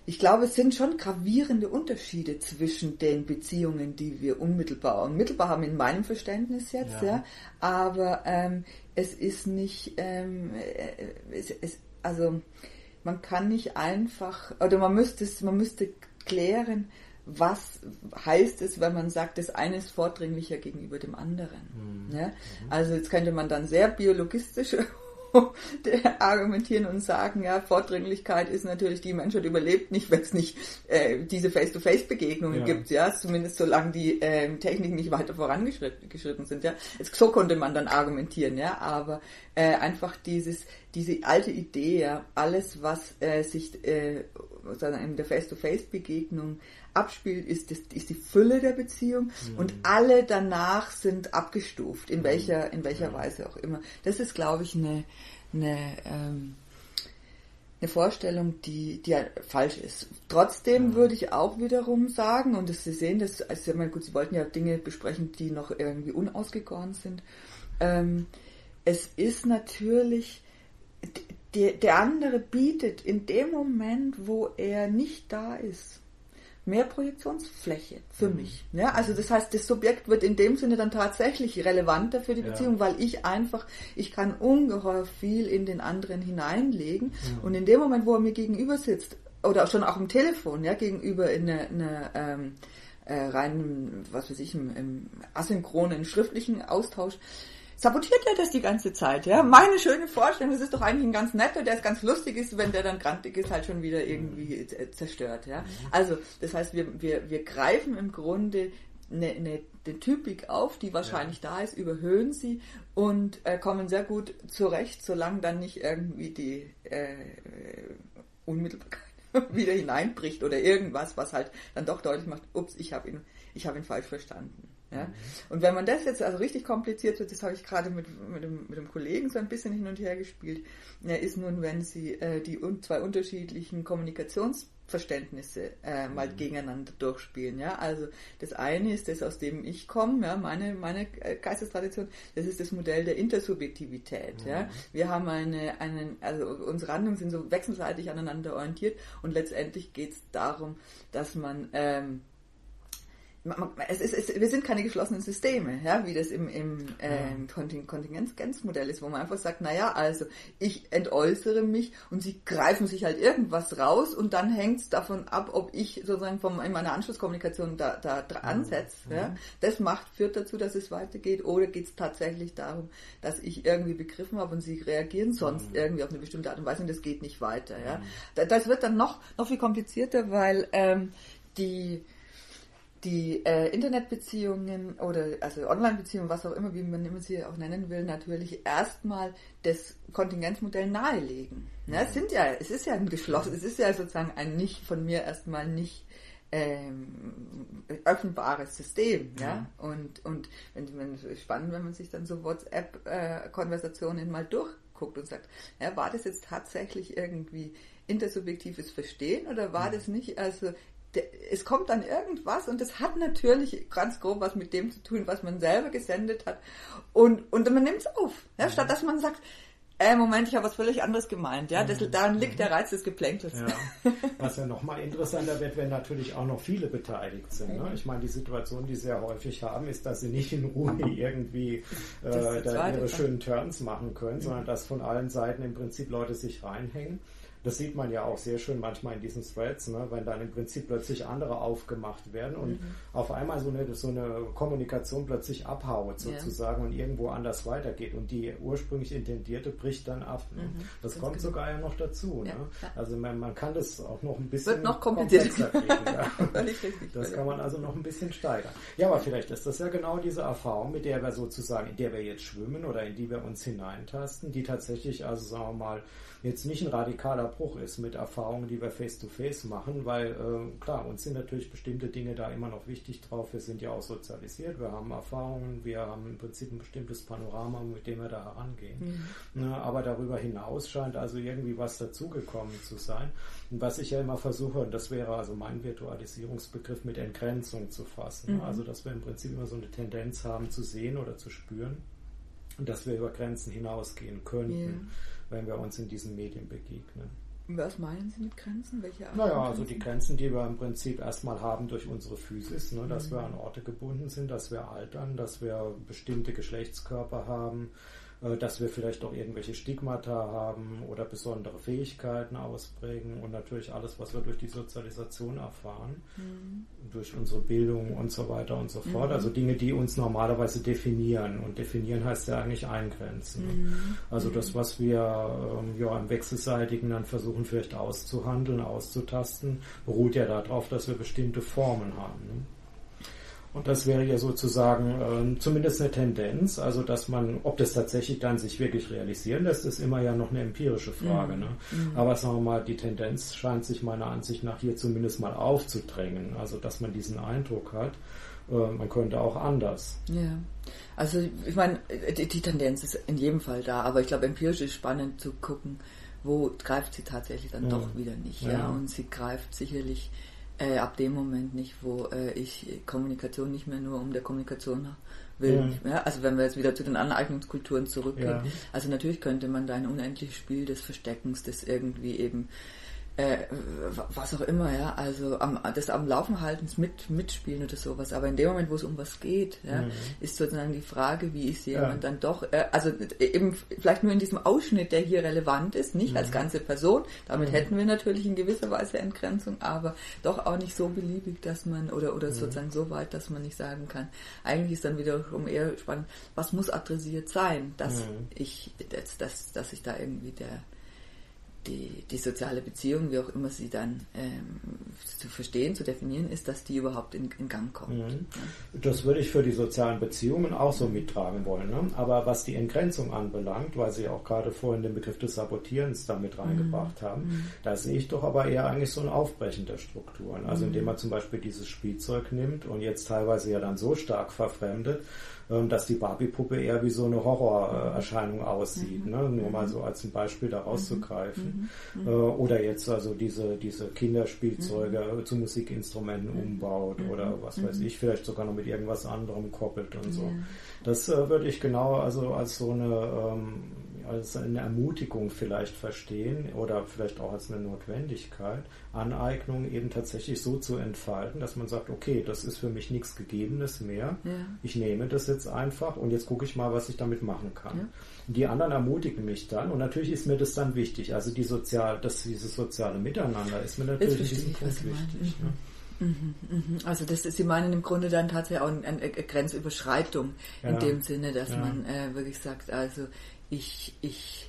ich glaube, es sind schon gravierende Unterschiede zwischen den Beziehungen, die wir unmittelbar und mittelbar haben, in meinem Verständnis jetzt, ja. ja. Aber ähm, es ist nicht, ähm, äh, es, es, also man kann nicht einfach, oder man müsste man müsste klären, was heißt es, wenn man sagt, das eine ist vordringlicher gegenüber dem anderen. Mhm. Ja? Also jetzt könnte man dann sehr biologistisch [laughs] [laughs] argumentieren und sagen, ja, Vordringlichkeit ist natürlich, die Menschheit überlebt nicht, wenn es nicht äh, diese Face-to-Face-Begegnungen ja. gibt, ja, zumindest solange die äh, Techniken nicht weiter vorangeschritten sind, ja. So konnte man dann argumentieren, ja, aber äh, einfach dieses, diese alte Idee, ja, alles, was äh, sich äh, in der Face-to-Face-Begegnung abspielt, ist, das, ist die Fülle der Beziehung mhm. und alle danach sind abgestuft, in mhm. welcher, in welcher ja. Weise auch immer. Das ist, glaube ich, eine, eine, ähm, eine Vorstellung, die, die ja falsch ist. Trotzdem ja. würde ich auch wiederum sagen, und das, Sie sehen, das, also, ich meine, gut, Sie wollten ja Dinge besprechen, die noch irgendwie unausgegoren sind. Ähm, es ist natürlich, der, der andere bietet in dem Moment, wo er nicht da ist, mehr Projektionsfläche für mhm. mich. Ja, also das heißt, das Subjekt wird in dem Sinne dann tatsächlich relevanter für die Beziehung, ja. weil ich einfach, ich kann ungeheuer viel in den anderen hineinlegen ja. und in dem Moment, wo er mir gegenüber sitzt oder schon auch im Telefon, ja, gegenüber in einer eine ähm, äh, reinen, was weiß ich, im, im asynchronen schriftlichen Austausch, sabotiert er das die ganze Zeit, ja. Meine schöne Vorstellung, das ist doch eigentlich ein ganz netter, der ist ganz lustig ist, wenn der dann grantig ist, halt schon wieder irgendwie zerstört, ja. Also, das heißt, wir, wir, wir greifen im Grunde eine, eine, eine Typik auf, die wahrscheinlich ja. da ist, überhöhen sie und äh, kommen sehr gut zurecht, solange dann nicht irgendwie die äh, Unmittelbarkeit [laughs] wieder hineinbricht oder irgendwas, was halt dann doch deutlich macht, ups, ich habe ihn, ich habe ihn falsch verstanden. Ja? Mhm. Und wenn man das jetzt also richtig kompliziert wird, das habe ich gerade mit, mit, dem, mit dem Kollegen so ein bisschen hin und her gespielt, ja, ist nun, wenn Sie äh, die un zwei unterschiedlichen Kommunikations Verständnisse äh, mal mhm. gegeneinander durchspielen. Ja? Also das eine ist das, aus dem ich komme, ja, meine, meine äh, Geistestradition, das ist das Modell der Intersubjektivität. Mhm. Ja? Wir haben eine, einen, also unsere Handlungen sind so wechselseitig aneinander orientiert und letztendlich geht es darum, dass man ähm, es ist, es, wir sind keine geschlossenen Systeme, ja, wie das im, im ähm, Kontingenzmodell ist, wo man einfach sagt, naja, also ich entäußere mich und sie greifen sich halt irgendwas raus und dann hängt es davon ab, ob ich sozusagen vom, in meiner Anschlusskommunikation da, da, da mhm. ansetze. Mhm. Ja. Das macht, führt dazu, dass es weitergeht oder geht es tatsächlich darum, dass ich irgendwie begriffen habe und sie reagieren sonst mhm. irgendwie auf eine bestimmte Art und Weise und das geht nicht weiter. Ja. Mhm. Das wird dann noch, noch viel komplizierter, weil ähm, die die äh, Internetbeziehungen oder also Online-Beziehungen, was auch immer, wie man immer sie auch nennen will, natürlich erstmal das Kontingenzmodell nahelegen. Ne? Es sind ja, es ist ja ein geschlossen, es ist ja sozusagen ein nicht von mir erstmal nicht ähm, öffentbares System, ja. ja. Und, und wenn, wenn, spannend, wenn man sich dann so WhatsApp-Konversationen mal durchguckt und sagt, ja, war das jetzt tatsächlich irgendwie intersubjektives Verstehen oder war das nicht also es kommt dann irgendwas und es hat natürlich ganz grob was mit dem zu tun, was man selber gesendet hat. Und, und man nimmt es auf. Ja, mhm. Statt dass man sagt, äh, Moment, ich habe was völlig anderes gemeint. Ja, das, mhm. daran liegt der Reiz des Geplänkels. Ja. Was ja nochmal interessanter wird, wenn natürlich auch noch viele beteiligt sind. Ne? Ich meine, die Situation, die sie sehr häufig haben, ist, dass sie nicht in Ruhe irgendwie äh, ihre schönen Turns machen können, sondern mhm. dass von allen Seiten im Prinzip Leute sich reinhängen. Das sieht man ja auch sehr schön manchmal in diesen Threads, ne, wenn dann im Prinzip plötzlich andere aufgemacht werden und mhm. auf einmal so eine, so eine Kommunikation plötzlich abhaut sozusagen ja. und irgendwo anders weitergeht und die ursprünglich intendierte bricht dann ab. Ne? Mhm. Das, das kommt genau. sogar ja noch dazu. Ja, ne? Also man, man, kann das auch noch ein bisschen Wird noch komplizierter kriegen. Ja. [laughs] das kann man also noch ein bisschen steigern. Ja, aber vielleicht ist das ja genau diese Erfahrung, mit der wir sozusagen, in der wir jetzt schwimmen oder in die wir uns hineintasten, die tatsächlich, also sagen wir mal, jetzt nicht ein radikaler Bruch ist mit Erfahrungen, die wir face-to-face -face machen, weil äh, klar, uns sind natürlich bestimmte Dinge da immer noch wichtig drauf. Wir sind ja auch sozialisiert, wir haben Erfahrungen, wir haben im Prinzip ein bestimmtes Panorama, mit dem wir da herangehen. Mhm. Ne, aber darüber hinaus scheint also irgendwie was dazugekommen zu sein. Und was ich ja immer versuche, und das wäre also mein Virtualisierungsbegriff mit Entgrenzung zu fassen. Mhm. Also dass wir im Prinzip immer so eine Tendenz haben zu sehen oder zu spüren und dass wir über Grenzen hinausgehen könnten. Yeah wenn wir uns in diesen Medien begegnen. Was meinen Sie mit Grenzen? Welche Art naja, also die Grenzen, die wir im Prinzip erstmal haben durch unsere Physis, ne, dass mhm. wir an Orte gebunden sind, dass wir altern, dass wir bestimmte Geschlechtskörper haben, dass wir vielleicht auch irgendwelche Stigmata haben oder besondere Fähigkeiten ausprägen und natürlich alles, was wir durch die Sozialisation erfahren, mhm. durch unsere Bildung und so weiter und so fort. Mhm. Also Dinge, die uns normalerweise definieren. Und definieren heißt ja eigentlich eingrenzen. Mhm. Also das, mhm. was wir ähm, ja im Wechselseitigen dann versuchen vielleicht auszuhandeln, auszutasten, beruht ja darauf, dass wir bestimmte Formen haben. Ne? Und das wäre ja sozusagen äh, zumindest eine Tendenz, also dass man, ob das tatsächlich dann sich wirklich realisieren lässt, ist immer ja noch eine empirische Frage. Mhm. Ne? Mhm. Aber sagen wir mal, die Tendenz scheint sich meiner Ansicht nach hier zumindest mal aufzudrängen, also dass man diesen Eindruck hat, äh, man könnte auch anders. Ja, also ich meine, die, die Tendenz ist in jedem Fall da, aber ich glaube, empirisch ist spannend zu gucken, wo greift sie tatsächlich dann ja. doch wieder nicht. Ja. ja, und sie greift sicherlich äh, ab dem Moment nicht, wo äh, ich Kommunikation nicht mehr nur um der Kommunikation will. Ja. ja. also wenn wir jetzt wieder zu den Aneignungskulturen zurückgehen. Ja. Also natürlich könnte man da ein unendliches Spiel des Versteckens, des irgendwie eben äh, was auch immer, ja, also am, das am Laufen halten, mit, mitspielen oder sowas. Aber in dem Moment, wo es um was geht, ja, mhm. ist sozusagen die Frage, wie ist jemand ja. dann doch, äh, also eben vielleicht nur in diesem Ausschnitt, der hier relevant ist, nicht mhm. als ganze Person. Damit mhm. hätten wir natürlich in gewisser Weise Entgrenzung, aber doch auch nicht so beliebig, dass man, oder, oder mhm. sozusagen so weit, dass man nicht sagen kann. Eigentlich ist dann wiederum eher spannend, was muss adressiert sein, dass mhm. ich, dass, dass, dass ich da irgendwie der, die, die soziale Beziehung, wie auch immer sie dann ähm, zu verstehen, zu definieren, ist, dass die überhaupt in, in Gang kommen. Mhm. Das würde ich für die sozialen Beziehungen auch so mittragen wollen. Ne? Aber was die Entgrenzung anbelangt, weil Sie auch gerade vorhin den Begriff des Sabotierens damit reingebracht mhm. haben, mhm. da sehe ich doch aber eher eigentlich so ein Aufbrechen der Strukturen. Also indem man zum Beispiel dieses Spielzeug nimmt und jetzt teilweise ja dann so stark verfremdet, dass die Barbie-Puppe eher wie so eine Horrorerscheinung aussieht. Mhm. Ne? Nur mal so als ein Beispiel da rauszugreifen. Mhm. mhm. Äh, oder jetzt also diese, diese Kinderspielzeuge mhm. zu Musikinstrumenten umbaut oder was weiß ich, vielleicht sogar noch mit irgendwas anderem koppelt und so. Das äh, würde ich genau also als so eine ähm, als eine Ermutigung vielleicht verstehen oder vielleicht auch als eine Notwendigkeit, Aneignung eben tatsächlich so zu entfalten, dass man sagt, okay, das ist für mich nichts Gegebenes mehr. Ja. Ich nehme das jetzt einfach und jetzt gucke ich mal, was ich damit machen kann. Ja. Die anderen ermutigen mich dann und natürlich ist mir das dann wichtig. Also die sozial, das, dieses soziale Miteinander ist mir natürlich in diesem Punkt wichtig. Ne? Mhm, mhm. Also das ist, Sie meinen im Grunde dann tatsächlich auch eine, eine Grenzüberschreitung ja. in dem Sinne, dass ja. man äh, wirklich sagt, also ich, ich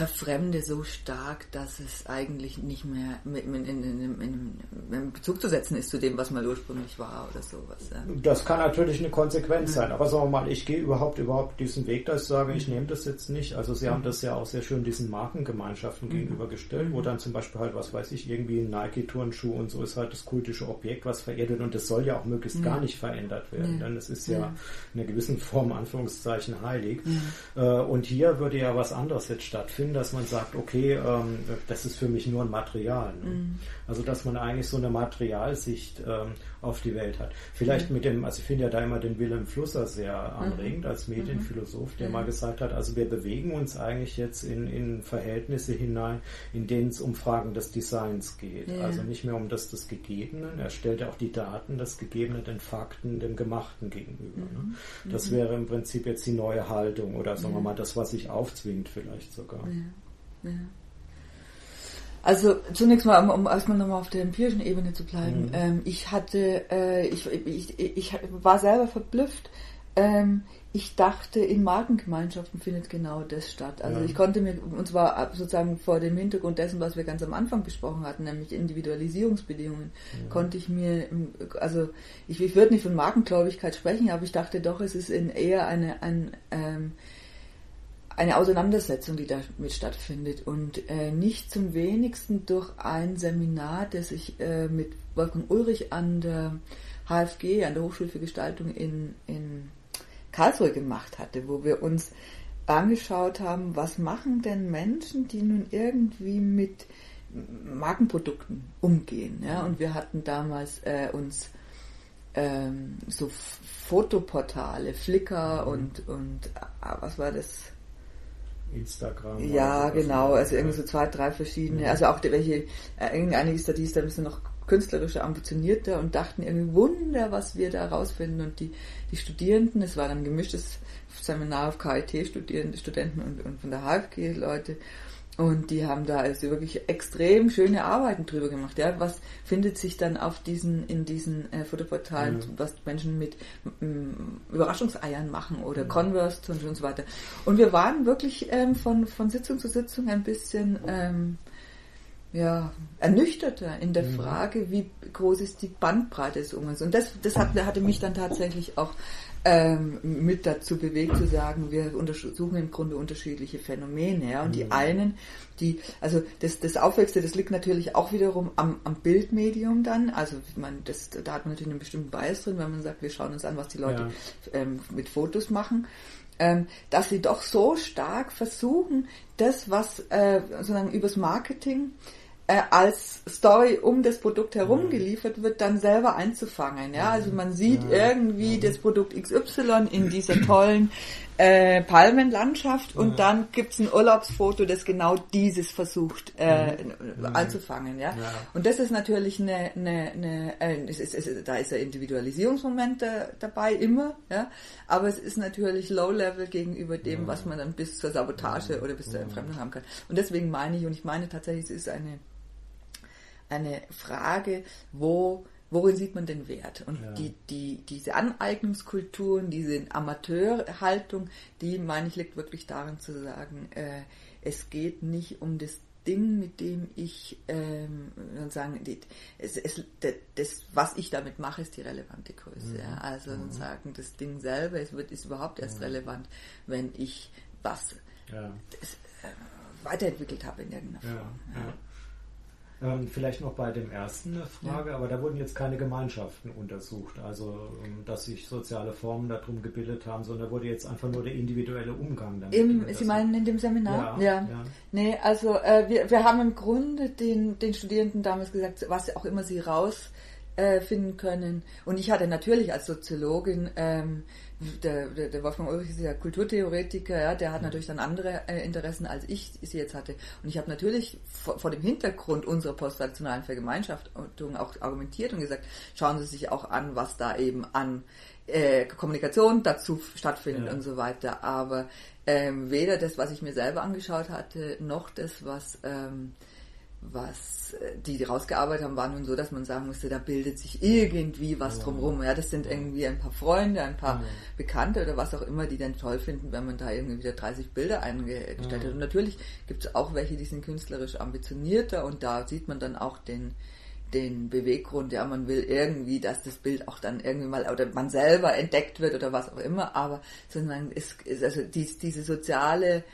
verfremde so stark, dass es eigentlich nicht mehr mit, in, in, in, in, Bezug zu setzen ist zu dem, was mal ursprünglich war oder sowas. Das kann natürlich eine Konsequenz ja. sein, aber sagen wir mal, ich gehe überhaupt überhaupt diesen Weg, dass ich sage, ich mhm. nehme das jetzt nicht. Also Sie haben das ja auch sehr schön diesen Markengemeinschaften mhm. gegenübergestellt, wo mhm. dann zum Beispiel halt, was weiß ich, irgendwie ein Nike-Turnschuh und so ist halt das kultische Objekt, was verehrt wird und das soll ja auch möglichst mhm. gar nicht verändert werden, denn es ist ja in einer gewissen Form, Anführungszeichen, heilig. Äh, und hier würde ja was anderes jetzt stattfinden dass man sagt, okay, ähm, das ist für mich nur ein Material. Ne? Mhm. Also dass man eigentlich so eine Materialsicht ähm, auf die Welt hat. Vielleicht mhm. mit dem, also ich finde ja da immer den Willem Flusser sehr anregend mhm. als Medienphilosoph, der mhm. mal gesagt hat, also wir bewegen uns eigentlich jetzt in, in Verhältnisse hinein, in denen es um Fragen des Designs geht. Ja. Also nicht mehr um das des Gegebenen. Er stellt ja auch die Daten des Gegebenen, den Fakten, dem Gemachten gegenüber. Ne? Mhm. Das mhm. wäre im Prinzip jetzt die neue Haltung oder sagen wir mal das, was sich aufzwingt vielleicht sogar. Ja. Ja. Also zunächst mal, um, um erstmal nochmal auf der empirischen Ebene zu bleiben. Mhm. Ähm, ich hatte, äh, ich, ich, ich, war selber verblüfft. Ähm, ich dachte, in Markengemeinschaften findet genau das statt. Also ja. ich konnte mir, und zwar sozusagen vor dem Hintergrund dessen, was wir ganz am Anfang besprochen hatten, nämlich Individualisierungsbedingungen, ja. konnte ich mir, also ich, ich würde nicht von Markengläubigkeit sprechen, aber ich dachte doch, es ist in eher eine, ein, ähm, eine Auseinandersetzung, die damit stattfindet und äh, nicht zum wenigsten durch ein Seminar, das ich äh, mit Wolfgang Ulrich an der HFG, an der Hochschule für Gestaltung in, in Karlsruhe gemacht hatte, wo wir uns angeschaut haben, was machen denn Menschen, die nun irgendwie mit Markenprodukten umgehen. Ja? Und wir hatten damals äh, uns ähm, so Fotoportale, Flickr und, und ah, was war das? Instagram. Ja, genau, also irgendwie so zwei, drei verschiedene, ja. also auch die, welche, äh, irgendeine ist da, die ist da ein bisschen noch künstlerischer, ambitionierter und dachten irgendwie Wunder, was wir da rausfinden und die, die Studierenden, es war dann ein gemischtes Seminar auf KIT-Studenten Studenten und, und von der HFG-Leute und die haben da also wirklich extrem schöne Arbeiten drüber gemacht. Ja, was findet sich dann auf diesen, in diesen äh, Fotoportalen, mhm. was Menschen mit m, Überraschungseiern machen oder mhm. Converse und, und so weiter. Und wir waren wirklich ähm, von, von Sitzung zu Sitzung ein bisschen ähm, ja, ernüchterter in der mhm. Frage, wie groß ist die Bandbreite des Umgangs. Und das, das hat, hatte mich dann tatsächlich auch ähm, mit dazu bewegt zu sagen, wir untersuchen im Grunde unterschiedliche Phänomene. Ja? Und mhm. die einen, die, also das, das Auffälligste, das liegt natürlich auch wiederum am, am Bildmedium dann. Also man, das, da hat man natürlich einen bestimmten Bias drin, wenn man sagt, wir schauen uns an, was die Leute ja. ähm, mit Fotos machen. Ähm, dass sie doch so stark versuchen, das, was äh, sozusagen übers Marketing äh, als Story um das Produkt herum mhm. geliefert wird, dann selber einzufangen. Ja, also man sieht ja. irgendwie das Produkt XY in dieser tollen äh, Palmenlandschaft und ja. dann gibt's ein Urlaubsfoto, das genau dieses versucht äh, einzufangen. Ja? ja? und das ist natürlich eine, eine, eine äh, es ist, es, da ist ein Individualisierungsmoment da, dabei immer, ja, aber es ist natürlich Low Level gegenüber dem, was man dann bis zur Sabotage oder bis zur Entfremdung haben kann. Und deswegen meine ich und ich meine tatsächlich, es ist eine eine Frage, wo worin sieht man den Wert? Und ja. die, die, diese Aneignungskulturen, diese Amateurhaltung, die meine ich liegt wirklich darin zu sagen, äh, es geht nicht um das Ding, mit dem ich ähm, sozusagen die, es, es, das, was ich damit mache, ist die relevante Größe. Mhm. Ja. Also mhm. sozusagen das Ding selber, es wird ist überhaupt erst mhm. relevant, wenn ich was ja. das, äh, weiterentwickelt habe in irgendeiner Form. Ja. Ähm, vielleicht noch bei dem ersten eine Frage, ja. aber da wurden jetzt keine Gemeinschaften untersucht, also ähm, dass sich soziale Formen darum gebildet haben, sondern wurde jetzt einfach nur der individuelle Umgang damit. Im, Sie meinen in dem Seminar? Ja. ja. ja. Nee, also äh, wir, wir haben im Grunde den, den Studierenden damals gesagt, was auch immer sie rausfinden äh, können. Und ich hatte natürlich als Soziologin ähm, der, der, der Wolfgang Ulrich ist ja Kulturtheoretiker, ja, der hat natürlich dann andere äh, Interessen, als ich sie jetzt hatte. Und ich habe natürlich vor, vor, dem Hintergrund unserer postnationalen Vergemeinschaftung auch argumentiert und gesagt, schauen Sie sich auch an, was da eben an äh, Kommunikation dazu stattfindet ja. und so weiter. Aber ähm, weder das, was ich mir selber angeschaut hatte, noch das, was ähm, was äh, die rausgearbeitet haben, war nun so, dass man sagen musste, da bildet sich irgendwie was ja. drumherum. Ja, das sind irgendwie ein paar Freunde, ein paar ja. Bekannte oder was auch immer, die dann toll finden, wenn man da irgendwie wieder 30 Bilder eingestellt ja. hat. Und natürlich gibt es auch welche, die sind künstlerisch ambitionierter und da sieht man dann auch den, den Beweggrund, ja, man will irgendwie, dass das Bild auch dann irgendwie mal, oder man selber entdeckt wird oder was auch immer, aber sondern es ist also dies, diese soziale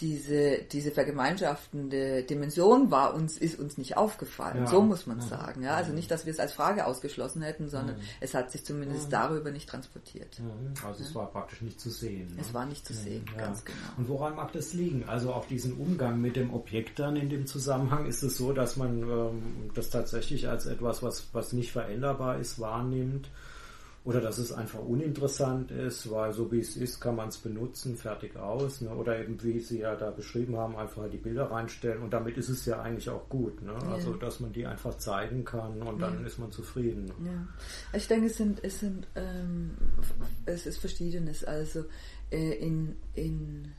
diese, diese vergemeinschaftende Dimension war uns, ist uns nicht aufgefallen. Ja. So muss man ja. sagen. Ja? Also nicht, dass wir es als Frage ausgeschlossen hätten, sondern ja. es hat sich zumindest darüber nicht transportiert. Also es war praktisch nicht zu sehen. Ne? Es war nicht zu sehen, ganz genau. Und woran mag das liegen? Also auf diesen Umgang mit dem Objekt dann in dem Zusammenhang ist es so, dass man ähm, das tatsächlich als etwas, was, was nicht veränderbar ist, wahrnimmt oder dass es einfach uninteressant ist, weil so wie es ist, kann man es benutzen, fertig aus. Ne? Oder eben wie Sie ja da beschrieben haben, einfach die Bilder reinstellen und damit ist es ja eigentlich auch gut. Ne? Ja. Also dass man die einfach zeigen kann und dann ist man zufrieden. Ja. Ich denke, es sind, es sind ähm, es ist Verschiedenes. Also äh, in, in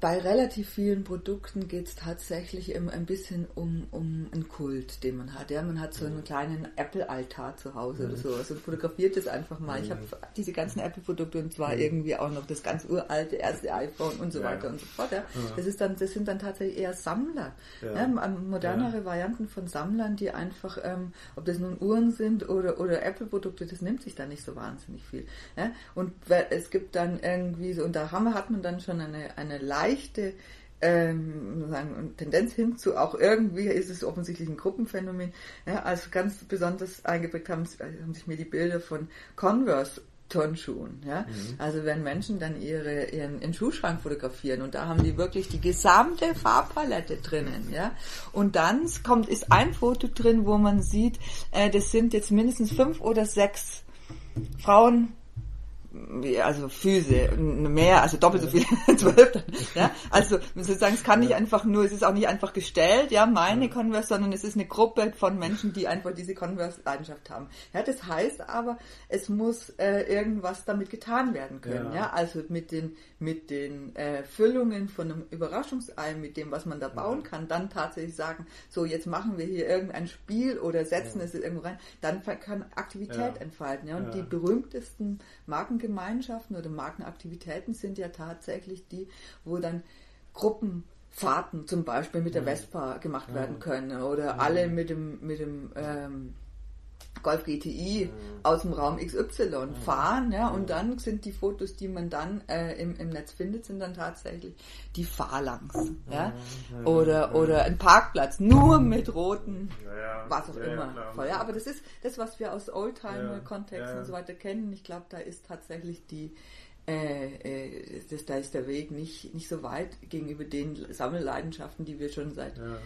bei relativ vielen Produkten geht es tatsächlich immer ein bisschen um, um einen Kult, den man hat. Ja, man hat so einen mhm. kleinen Apple-Altar zu Hause oder mhm. so. Also fotografiert das einfach mal. Ich habe diese ganzen Apple-Produkte und zwar irgendwie auch noch das ganz uralte erste iPhone und so weiter und so fort. Ja. Das ist dann, das sind dann tatsächlich eher Sammler. Ja. modernere Varianten von Sammlern, die einfach, ähm, ob das nun Uhren sind oder, oder Apple-Produkte, das nimmt sich da nicht so wahnsinnig viel. Ja. Und es gibt dann irgendwie so, und da haben, hat man dann schon eine, eine leichte ähm, sagen, Tendenz hin zu auch irgendwie ist es offensichtlich ein Gruppenphänomen. Ja, also ganz besonders eingeprägt haben, haben sich mir die Bilder von Converse Turnschuhen. Ja? Mhm. Also wenn Menschen dann ihre, ihren, ihren Schuhschrank fotografieren und da haben die wirklich die gesamte Farbpalette drinnen. Ja? Und dann kommt, ist ein Foto drin, wo man sieht, äh, das sind jetzt mindestens fünf oder sechs Frauen also Füße, mehr, also doppelt so viel, [laughs] zwölf. ja, also sozusagen, es kann nicht einfach nur, es ist auch nicht einfach gestellt, ja, meine Converse, sondern es ist eine Gruppe von Menschen, die einfach diese Converse-Leidenschaft haben. Ja, das heißt aber, es muss äh, irgendwas damit getan werden können, ja, ja? also mit den mit den äh, Füllungen von einem Überraschungsei, mit dem, was man da bauen kann, dann tatsächlich sagen, so jetzt machen wir hier irgendein Spiel oder setzen es irgendwo rein, dann kann Aktivität entfalten, ja, und die berühmtesten Marken Markengemeinschaften oder Markenaktivitäten sind ja tatsächlich die, wo dann Gruppenfahrten zum Beispiel mit der mhm. Vespa gemacht ja. werden können oder mhm. alle mit dem, mit dem ähm, Golf GTI mhm. aus dem Raum XY mhm. fahren, ja, und dann sind die Fotos, die man dann äh, im, im Netz findet, sind dann tatsächlich die Fahrlangs, ja, oder oder ein Parkplatz nur mit roten, was auch immer, voll, ja, aber das ist das, was wir aus Oldtimer-Kontexten und so weiter kennen. Ich glaube, da ist tatsächlich die äh, äh, das, da ist der Weg nicht, nicht so weit gegenüber den Sammelleidenschaften, die wir schon seit ja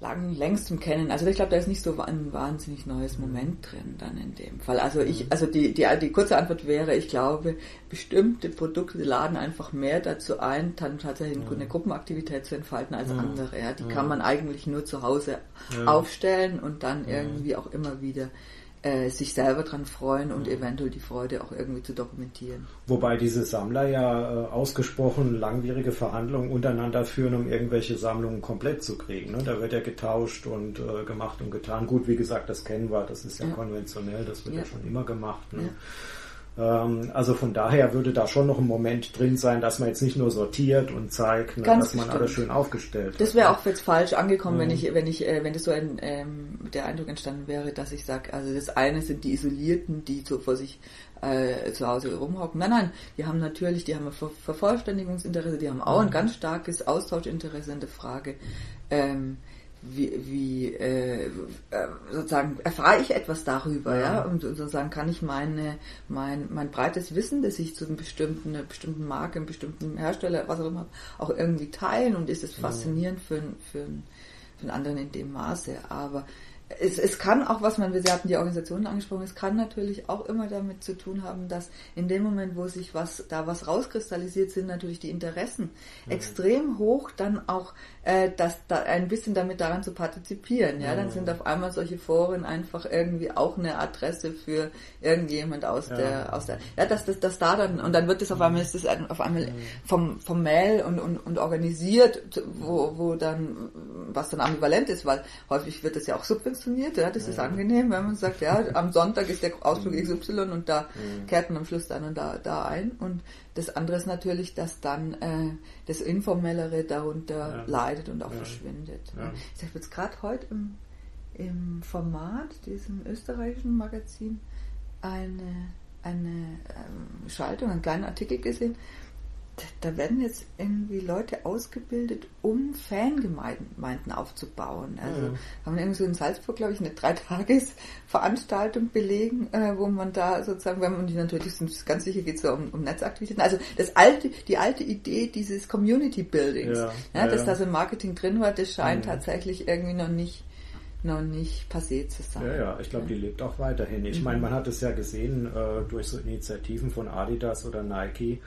lang längstem kennen. Also ich glaube, da ist nicht so ein wahnsinnig neues Moment drin dann in dem Fall. Also ich, mhm. also die, die, die kurze Antwort wäre, ich glaube, bestimmte Produkte laden einfach mehr dazu ein, dann tatsächlich eine Gruppenaktivität zu entfalten als andere. Ja, die kann man eigentlich nur zu Hause aufstellen und dann irgendwie auch immer wieder äh, sich selber dran freuen und eventuell die Freude auch irgendwie zu dokumentieren. Wobei diese Sammler ja äh, ausgesprochen langwierige Verhandlungen untereinander führen, um irgendwelche Sammlungen komplett zu kriegen. Ne? Da wird ja getauscht und äh, gemacht und getan. Gut, wie gesagt, das kennen wir, das ist ja, ja. konventionell, das wird ja. ja. schon immer gemacht. Ne? Ähm, also von daher würde da schon noch ein Moment drin sein, dass man jetzt nicht nur sortiert und zeigt, ne, dass man alles schön aufgestellt Das wäre auch jetzt falsch angekommen, mhm. wenn ich, wenn ich, äh, wenn das so ein ähm, der Eindruck entstanden wäre, dass ich sage, also das eine sind die Isolierten, die so vor sich äh, zu Hause rumhocken. Nein, nein, die haben natürlich, die haben ein Ver Vervollständigungsinteresse, die haben auch ein mhm. ganz starkes Austauschinteresse in der Frage. Ähm, wie, wie äh, äh, sozusagen erfahre ich etwas darüber, ja, ja? und, und, sozusagen kann ich meine, mein, mein breites Wissen, das ich zu einem bestimmten, einer bestimmten Marke, einem bestimmten Hersteller, was auch immer, auch irgendwie teilen und ist es faszinierend ja. für, für, für einen anderen in dem Maße. Aber es, es kann auch, was man, wir hatten die Organisationen angesprochen, es kann natürlich auch immer damit zu tun haben, dass in dem Moment, wo sich was, da was rauskristallisiert, sind natürlich die Interessen mhm. extrem hoch, dann auch äh, das da ein bisschen damit daran zu partizipieren. Ja, dann sind auf einmal solche Foren einfach irgendwie auch eine Adresse für irgendjemand aus ja. der aus der ja, dass das dass da dann und dann wird es auf einmal ist es auf einmal vom vom Mail und, und, und organisiert, wo, wo dann was dann ambivalent ist, weil häufig wird das ja auch subventioniert. Ja, das ist angenehm, wenn man sagt, ja, am Sonntag ist der Ausflug XY und da kehrt man am Schluss dann und da da ein. Und das andere ist natürlich, dass dann äh, das Informellere darunter ja. leidet und auch ja. verschwindet. Ja. Ich habe jetzt gerade heute im, im Format, diesem österreichischen Magazin, eine, eine ähm, Schaltung, einen kleinen Artikel gesehen, da werden jetzt irgendwie Leute ausgebildet, um Fangemeinden aufzubauen. Also mhm. haben wir irgendwie so in Salzburg, glaube ich, eine Dreitagesveranstaltung belegen, äh, wo man da sozusagen, wenn man die natürlich sind, ganz sicher geht es so um, um, Netzaktivitäten. Also das alte, die alte Idee dieses Community Buildings, ja, ja, dass ja. da so Marketing drin war, das scheint mhm. tatsächlich irgendwie noch nicht noch nicht passé zu sein. Ja, ja, ich glaube, die lebt auch weiterhin. Ich mhm. meine, man hat es ja gesehen äh, durch so Initiativen von Adidas oder Nike,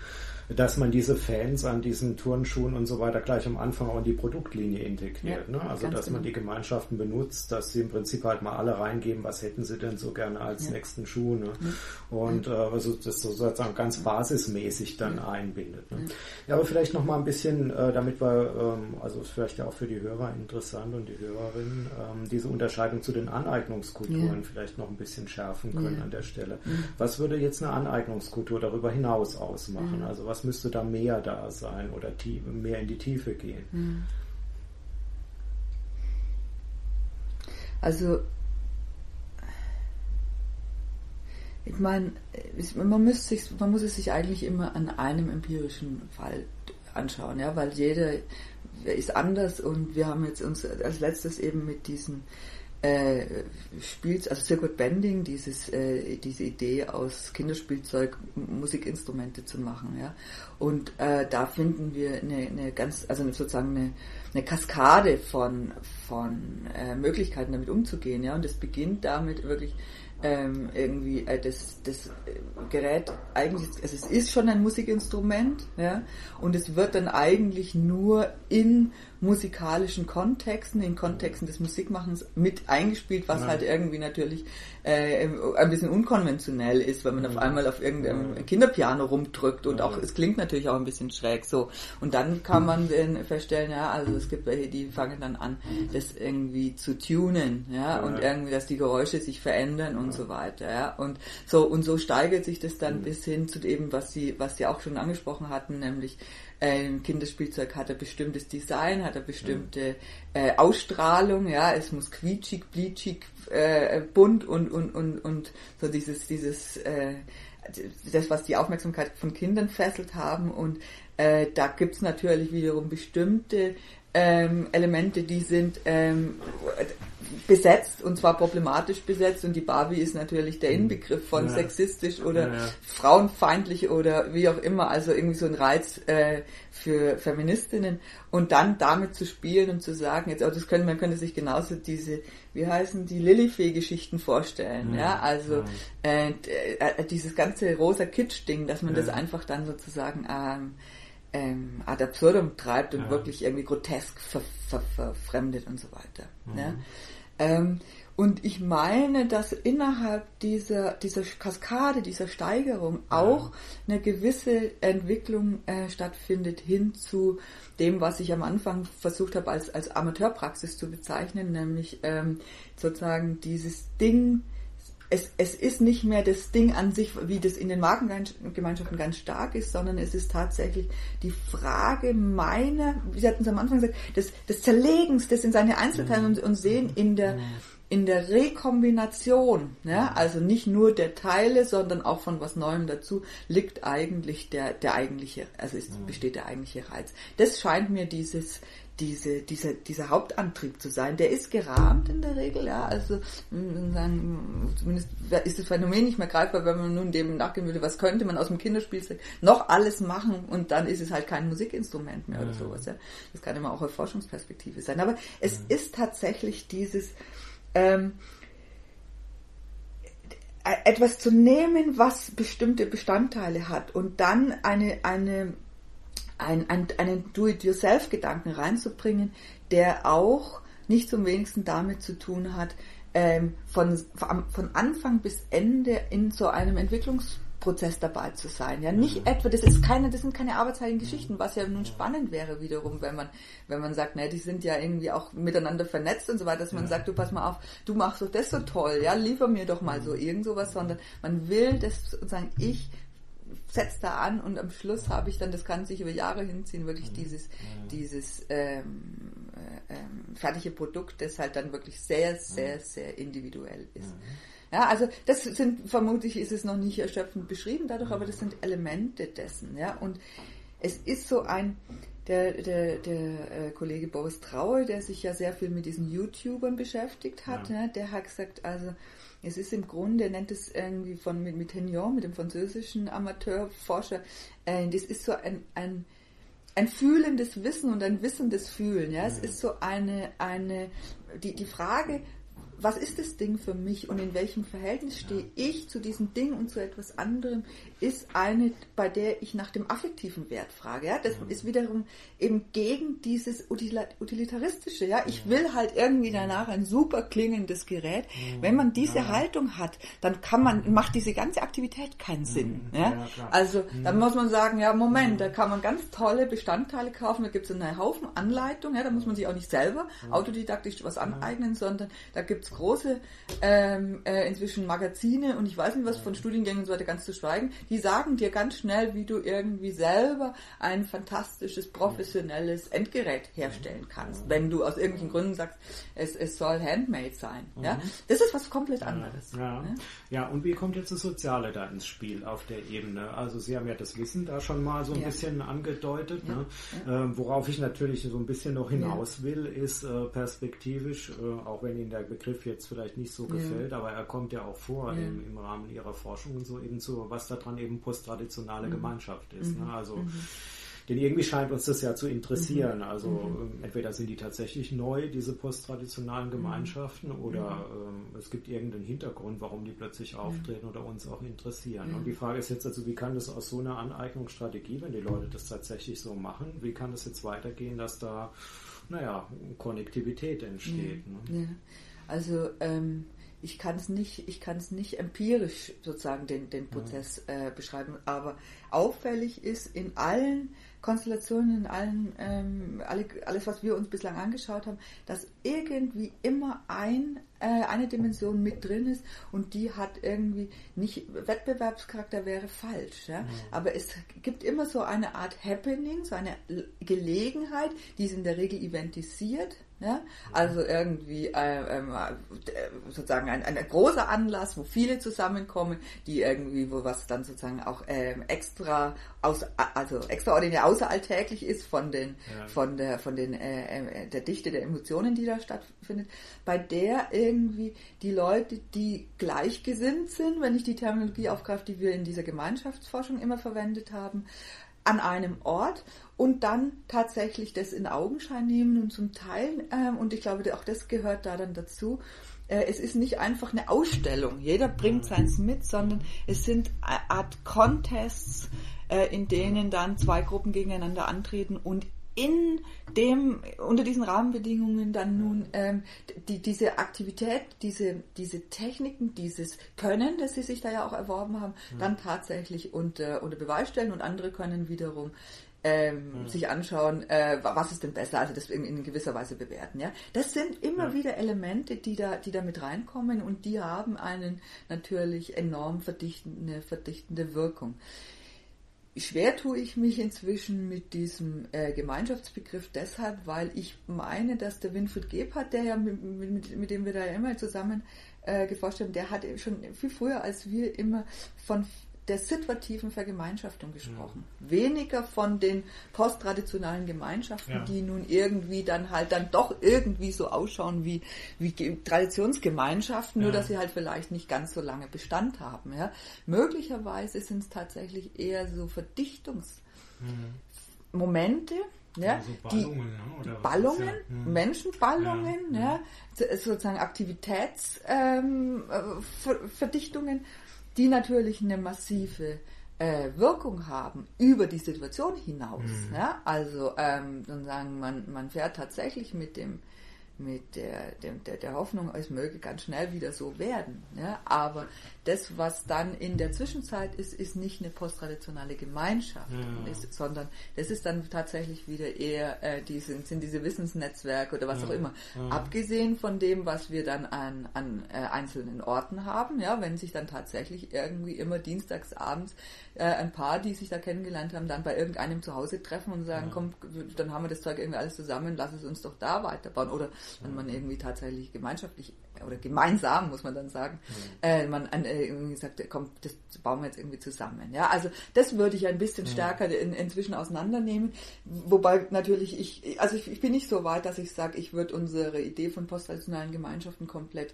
dass man diese Fans an diesen Turnschuhen und so weiter gleich am Anfang auch in die Produktlinie integriert. Ja, ne? Also dass genau. man die Gemeinschaften benutzt, dass sie im Prinzip halt mal alle reingeben, was hätten sie denn so gerne als ja. nächsten Schuh. Ne? Mhm. Und äh, also das sozusagen ganz basismäßig dann einbindet. Ne? Ja, aber vielleicht noch mal ein bisschen, äh, damit wir, ähm, also vielleicht ja auch für die Hörer interessant und die Hörerinnen, ähm, diese Unterscheidung zu den Aneignungskulturen vielleicht noch ein bisschen schärfen können an der Stelle. Mhm. Was würde jetzt eine Aneignungskultur darüber hinaus ausmachen? Also was was müsste da mehr da sein oder mehr in die Tiefe gehen? Hm. Also, ich meine, man, man muss es sich eigentlich immer an einem empirischen Fall anschauen, ja, weil jeder ist anders und wir haben jetzt uns als letztes eben mit diesen äh, spielt, also Circuit Bending, dieses, äh, diese Idee aus Kinderspielzeug Musikinstrumente zu machen, ja. Und äh, da finden wir eine, eine ganz, also sozusagen eine, eine Kaskade von, von äh, Möglichkeiten damit umzugehen, ja. Und es beginnt damit wirklich ähm, irgendwie äh, das, das Gerät eigentlich, also es ist schon ein Musikinstrument, ja, und es wird dann eigentlich nur in musikalischen Kontexten, in Kontexten des Musikmachens mit eingespielt, was ja. halt irgendwie natürlich äh, ein bisschen unkonventionell ist, wenn man ja. auf einmal auf irgendeinem Kinderpiano rumdrückt und auch, es klingt natürlich auch ein bisschen schräg so. Und dann kann man dann feststellen, ja, also es gibt welche, die fangen dann an, das irgendwie zu tunen, ja, und irgendwie, dass die Geräusche sich verändern und so weiter, ja. Und so, und so steigert sich das dann mhm. bis hin zu dem, was sie, was sie auch schon angesprochen hatten, nämlich ein Kinderspielzeug hat ein bestimmtes Design, hat eine bestimmte äh, Ausstrahlung, ja, es muss quietschig, bleachig, äh, bunt und, und, und, und so dieses, dieses, äh, das, was die Aufmerksamkeit von Kindern fesselt haben. Und äh, da gibt's natürlich wiederum bestimmte ähm, Elemente, die sind ähm, besetzt und zwar problematisch besetzt und die Barbie ist natürlich der mhm. Inbegriff von ja. sexistisch oder ja, frauenfeindlich oder wie auch immer, also irgendwie so ein Reiz äh, für Feministinnen und dann damit zu spielen und zu sagen, jetzt, oh, das können, man könnte sich genauso diese, wie heißen die Lilifee-Geschichten vorstellen, ja, also äh, äh, dieses ganze rosa Kitsch-Ding, dass man das einfach dann sozusagen ähm, ähm, ad absurdum treibt und wirklich irgendwie grotesk ver, ver, verfremdet und so weiter. Mhm. Ähm, und ich meine, dass innerhalb dieser, dieser Kaskade, dieser Steigerung auch eine gewisse Entwicklung äh, stattfindet hin zu dem, was ich am Anfang versucht habe als, als Amateurpraxis zu bezeichnen, nämlich ähm, sozusagen dieses Ding es, es ist nicht mehr das Ding an sich, wie das in den Markengemeinschaften ganz stark ist, sondern es ist tatsächlich die Frage meiner, wie Sie hatten es am Anfang gesagt, des, des Zerlegens, des in seine Einzelteile und, und sehen in der, in der Rekombination, ja, also nicht nur der Teile, sondern auch von was Neuem dazu, liegt eigentlich der, der eigentliche, also ist, besteht der eigentliche Reiz. Das scheint mir dieses, diese, dieser, dieser Hauptantrieb zu sein. Der ist gerahmt in der Regel, ja. Also sagen, zumindest ist das Phänomen nicht mehr greifbar, wenn man nun dem nachgehen würde, was könnte man aus dem Kinderspielzeug noch alles machen und dann ist es halt kein Musikinstrument mehr oder sowas. Ja. Das kann immer auch eine Forschungsperspektive sein. Aber es ist tatsächlich dieses ähm, etwas zu nehmen, was bestimmte Bestandteile hat und dann eine, eine ein, ein, einen Do-it-yourself-Gedanken reinzubringen, der auch nicht zum wenigsten damit zu tun hat, ähm, von, von Anfang bis Ende in so einem Entwicklungsprozess dabei zu sein. Ja, nicht mhm. etwa, das ist keine, das sind keine arbeitsheiligen Geschichten, was ja nun spannend wäre wiederum, wenn man, wenn man sagt, ne, die sind ja irgendwie auch miteinander vernetzt und so weiter, dass man sagt, du pass mal auf, du machst doch das so toll, ja, liefer mir doch mal so irgend sowas, sondern man will das sozusagen, ich setzt da an und am Schluss habe ich dann, das kann sich über Jahre hinziehen, wirklich mhm. dieses, dieses ähm, äh, ähm, fertige Produkt, das halt dann wirklich sehr, sehr, sehr individuell ist. Ja, also das sind, vermutlich ist es noch nicht erschöpfend beschrieben dadurch, aber das sind Elemente dessen, ja, und es ist so ein, der, der, der äh, Kollege Boris Traue, der sich ja sehr viel mit diesen YouTubern beschäftigt hat, ja. ne, der hat gesagt, also es ist im Grunde, er nennt es irgendwie von mit, mit Hignon, mit dem französischen Amateurforscher, äh, das ist so ein, ein, ein fühlendes Wissen und ein wissendes Fühlen. Ja? Es ist so eine, eine die, die Frage, was ist das Ding für mich und in welchem Verhältnis stehe ich zu diesem Ding und zu etwas anderem, ist eine, bei der ich nach dem affektiven Wert frage. Ja? Das mhm. ist wiederum eben gegen dieses utilitaristische. Ja? Ich will halt irgendwie danach ein super klingendes Gerät. Mhm. Wenn man diese ja. Haltung hat, dann kann man, macht diese ganze Aktivität keinen mhm. Sinn. Ja? ja also dann muss man sagen, ja Moment, da kann man ganz tolle Bestandteile kaufen, da gibt es einen Haufen Anleitungen, ja? da muss man sich auch nicht selber autodidaktisch was aneignen, sondern da gibt es große ähm, äh, inzwischen Magazine und ich weiß nicht was von Studiengängen und so weiter ganz zu schweigen, die sagen dir ganz schnell, wie du irgendwie selber ein fantastisches, professionelles Endgerät herstellen kannst, wenn du aus irgendwelchen Gründen sagst, es, es soll handmade sein. Mhm. Ja? Das ist was komplett anderes. Ja. Ja. ja, und wie kommt jetzt das Soziale da ins Spiel auf der Ebene? Also Sie haben ja das Wissen da schon mal so ein ja. bisschen angedeutet. Ne? Äh, worauf ich natürlich so ein bisschen noch hinaus will, ist äh, perspektivisch, äh, auch wenn Ihnen der Begriff jetzt vielleicht nicht so gefällt, aber er kommt ja auch vor im, im Rahmen Ihrer Forschung und so eben zu, was daran eben posttraditionale mhm. Gemeinschaft ist. Ne? Mhm. Also mhm. denn irgendwie scheint uns das ja zu interessieren. Mhm. Also mhm. Ähm, entweder sind die tatsächlich neu, diese posttraditionalen Gemeinschaften, oder ähm, es gibt irgendeinen Hintergrund, warum die plötzlich auftreten oder uns auch interessieren. Und die Frage ist jetzt also, wie kann das aus so einer Aneignungsstrategie, wenn die Leute das tatsächlich so machen, wie kann das jetzt weitergehen, dass da, naja, Konnektivität entsteht? Ne? Ja. Also ähm, ich kann es nicht, ich kann es nicht empirisch sozusagen den, den Prozess äh, beschreiben, aber auffällig ist in allen Konstellationen, in allen, ähm, alle, alles, was wir uns bislang angeschaut haben, dass irgendwie immer ein, äh, eine Dimension mit drin ist und die hat irgendwie nicht, Wettbewerbscharakter wäre falsch, ja? Mhm. aber es gibt immer so eine Art Happening, so eine Gelegenheit, die ist in der Regel eventisiert, ja? Also irgendwie äh, ähm, äh, sozusagen ein, ein großer Anlass, wo viele zusammenkommen, die irgendwie, wo was dann sozusagen auch ähm, extra aus, also extraordinär außeralltäglich ist von den ja. von der von den äh, äh, der Dichte der Emotionen, die da stattfindet, bei der irgendwie die Leute, die gleichgesinnt sind, wenn ich die Terminologie aufgreife, die wir in dieser Gemeinschaftsforschung immer verwendet haben, an einem Ort und dann tatsächlich das in Augenschein nehmen und zum Teil, äh, und ich glaube, auch das gehört da dann dazu, äh, es ist nicht einfach eine Ausstellung, jeder bringt seins mit, sondern es sind eine Art Contests, äh, in denen dann zwei Gruppen gegeneinander antreten und in dem, unter diesen Rahmenbedingungen dann nun ähm, die, diese Aktivität, diese, diese Techniken, dieses Können, das sie sich da ja auch erworben haben, mhm. dann tatsächlich unter, unter Beweis stellen und andere können wiederum ähm, mhm. sich anschauen, äh, was ist denn besser, also das in, in gewisser Weise bewerten. Ja, das sind immer ja. wieder Elemente, die da, die da mit reinkommen und die haben einen natürlich enorm verdichtende, verdichtende Wirkung. Schwer tue ich mich inzwischen mit diesem äh, Gemeinschaftsbegriff deshalb, weil ich meine, dass der Winfried Gebhardt, der ja mit, mit, mit dem wir da ja immer zusammen äh, geforscht haben, der hat schon viel früher als wir immer von der situativen Vergemeinschaftung gesprochen. Ja. Weniger von den posttraditionalen Gemeinschaften, ja. die nun irgendwie dann halt dann doch irgendwie so ausschauen wie, wie Traditionsgemeinschaften, ja. nur dass sie halt vielleicht nicht ganz so lange Bestand haben. Ja. Möglicherweise sind es tatsächlich eher so Verdichtungsmomente, mhm. Ja, also Ballungen, die ne? Ballungen, ja? mhm. Menschenballungen, ja, ja, sozusagen Aktivitätsverdichtungen, ähm, die natürlich eine massive äh, Wirkung haben über die Situation hinaus. Mhm. Ja? Also ähm, sozusagen man, man fährt tatsächlich mit dem mit der, der, der Hoffnung, es möge ganz schnell wieder so werden. Ja? Aber das, was dann in der Zwischenzeit ist, ist nicht eine posttraditionelle Gemeinschaft, ja. ist, sondern das ist dann tatsächlich wieder eher äh, diese, sind diese Wissensnetzwerke oder was ja. auch immer. Abgesehen von dem, was wir dann an, an äh, einzelnen Orten haben, ja, wenn sich dann tatsächlich irgendwie immer dienstags abends äh, ein Paar, die sich da kennengelernt haben, dann bei irgendeinem zu Hause treffen und sagen, komm, dann haben wir das Zeug irgendwie alles zusammen, lass es uns doch da weiterbauen. Oder wenn man irgendwie tatsächlich gemeinschaftlich oder gemeinsam, muss man dann sagen, mhm. äh, man an, äh, irgendwie sagt, komm, das bauen wir jetzt irgendwie zusammen. Ja, also das würde ich ein bisschen mhm. stärker in, inzwischen auseinandernehmen. Wobei natürlich ich, also ich, ich bin nicht so weit, dass ich sage, ich würde unsere Idee von posttraditionalen Gemeinschaften komplett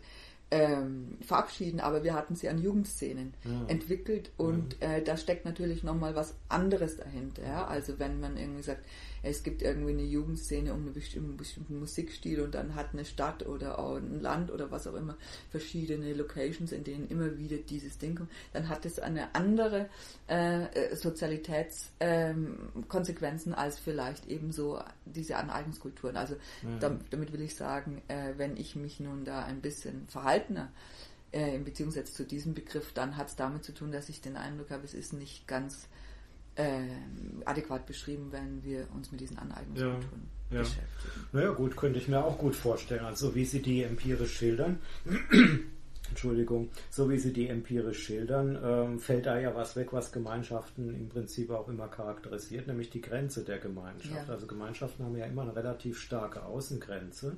ähm, verabschieden, aber wir hatten sie an Jugendszenen ja. entwickelt und ja. äh, da steckt natürlich nochmal was anderes dahinter. Ja? Also wenn man irgendwie sagt, es gibt irgendwie eine Jugendszene um einen bestimmten, bestimmten Musikstil und dann hat eine Stadt oder auch ein Land oder was auch immer verschiedene Locations, in denen immer wieder dieses Ding kommt, dann hat es eine andere äh, Sozialitätskonsequenzen ähm, als vielleicht eben so diese Aneignungskulturen. Also ja. damit, damit, will ich sagen, äh, wenn ich mich nun da ein bisschen verhaltener äh, in Beziehung setze zu diesem Begriff, dann hat es damit zu tun, dass ich den Eindruck habe, es ist nicht ganz äh, adäquat beschrieben, wenn wir uns mit diesen Aneignungskulturen ja, ja. beschäftigen. Naja gut, könnte ich mir auch gut vorstellen. Also wie Sie die empirisch schildern, [clears throat] Entschuldigung, so wie Sie die empirisch schildern, ähm, fällt da ja was weg, was Gemeinschaften im Prinzip auch immer charakterisiert, nämlich die Grenze der Gemeinschaft. Ja. Also Gemeinschaften haben ja immer eine relativ starke Außengrenze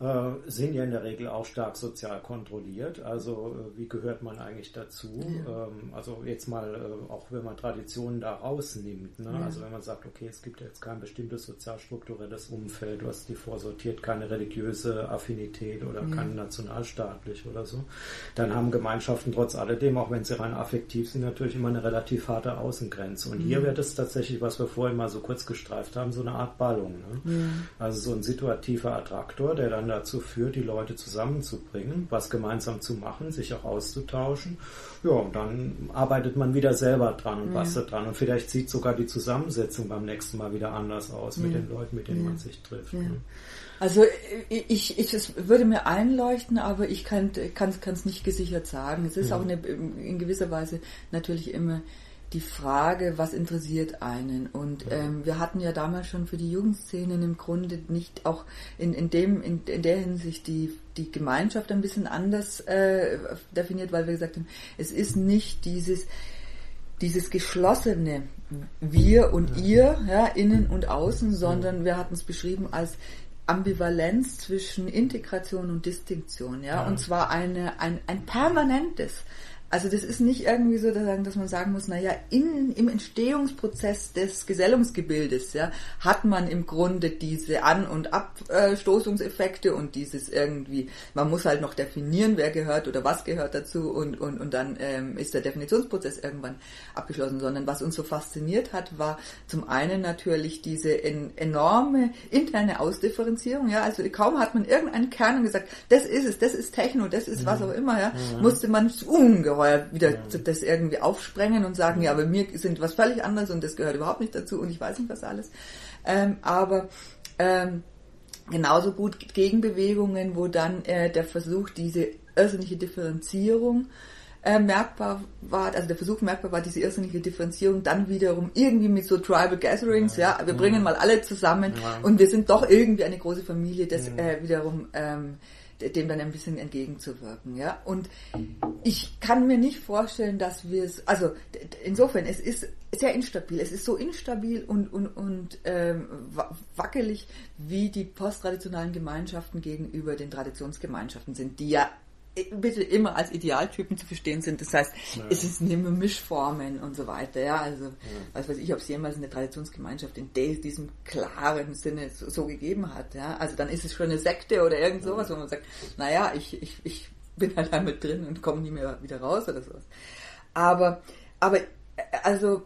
äh, sind ja in der Regel auch stark sozial kontrolliert. Also äh, wie gehört man eigentlich dazu? Ja. Ähm, also jetzt mal, äh, auch wenn man Traditionen da rausnimmt. Ne? Ja. Also wenn man sagt, okay, es gibt jetzt kein bestimmtes sozialstrukturelles Umfeld, was die vorsortiert, keine religiöse Affinität oder ja. kein nationalstaatlich oder so, dann haben Gemeinschaften trotz alledem, auch wenn sie rein affektiv sind, natürlich immer eine relativ harte Außengrenze. Und hier wird es tatsächlich, was wir vorhin mal so kurz gestreift haben, so eine Art Ballung. Ne? Also so ein situativer Attraktor, der dann dazu führt, die Leute zusammenzubringen, was gemeinsam zu machen, sich auch auszutauschen. Ja, und dann arbeitet man wieder selber dran und ja. bastelt dran. Und vielleicht sieht sogar die Zusammensetzung beim nächsten Mal wieder anders aus ja. mit den Leuten, mit denen ja. man sich trifft. Ne? Also ich, ich, es würde mir einleuchten, aber ich kann es nicht gesichert sagen. Es ist auch eine, in gewisser Weise natürlich immer die Frage, was interessiert einen? Und ähm, wir hatten ja damals schon für die Jugendszenen im Grunde nicht auch in, in dem in, in der Hinsicht die die Gemeinschaft ein bisschen anders äh, definiert, weil wir gesagt haben, es ist nicht dieses dieses geschlossene wir und ihr, ja, innen und außen, sondern wir hatten es beschrieben als Ambivalenz zwischen Integration und Distinktion, ja, und zwar eine, ein, ein permanentes, also das ist nicht irgendwie so, dass man sagen muss, naja, in, im Entstehungsprozess des Gesellungsgebildes ja, hat man im Grunde diese An- und Abstoßungseffekte und dieses irgendwie, man muss halt noch definieren, wer gehört oder was gehört dazu und, und, und dann ähm, ist der Definitionsprozess irgendwann abgeschlossen, sondern was uns so fasziniert hat, war zum einen natürlich diese en enorme interne Ausdifferenzierung, ja, also kaum hat man irgendeinen Kern und gesagt, das ist es, das ist Techno, das ist was mhm. auch immer, ja, mhm. musste man ungeheuer ungeheuer wieder ja. das irgendwie aufsprengen und sagen, ja, aber wir sind was völlig anderes und das gehört überhaupt nicht dazu und ich weiß nicht was alles. Ähm, aber ähm, genauso gut Gegenbewegungen, wo dann äh, der Versuch, diese öffentliche Differenzierung äh, merkbar war, also der Versuch merkbar war, diese irrsinnige Differenzierung dann wiederum irgendwie mit so Tribal Gatherings, ja, ja wir bringen mal alle zusammen ja. und wir sind doch irgendwie eine große Familie, das äh, wiederum ähm, dem dann ein bisschen entgegenzuwirken, ja. Und ich kann mir nicht vorstellen, dass wir es, also insofern, es ist sehr instabil. Es ist so instabil und, und, und ähm, wackelig, wie die posttraditionalen Gemeinschaften gegenüber den Traditionsgemeinschaften sind, die ja bitte immer als Idealtypen zu verstehen sind. Das heißt, ja. es ist immer Mischformen und so weiter. Ja, also, ja. was weiß ich, ob es jemals eine Traditionsgemeinschaft in diesem klaren Sinne so, so, gegeben hat. Ja, also dann ist es schon eine Sekte oder irgend sowas, wo man sagt, naja, ich, ich, ich bin [laughs] halt damit drin und komme nie mehr wieder raus oder sowas. Aber, aber, also,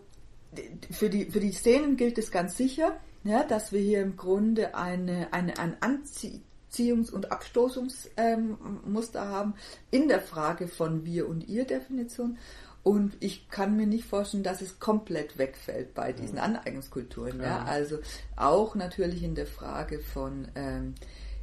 für die, für die Szenen gilt es ganz sicher, ja, dass wir hier im Grunde eine, eine, ein Anziehen Beziehungs- und Abstoßungsmuster haben in der Frage von wir und ihr Definition. Und ich kann mir nicht vorstellen, dass es komplett wegfällt bei diesen Aneignungskulturen. Ja. ja. Also auch natürlich in der Frage von ähm,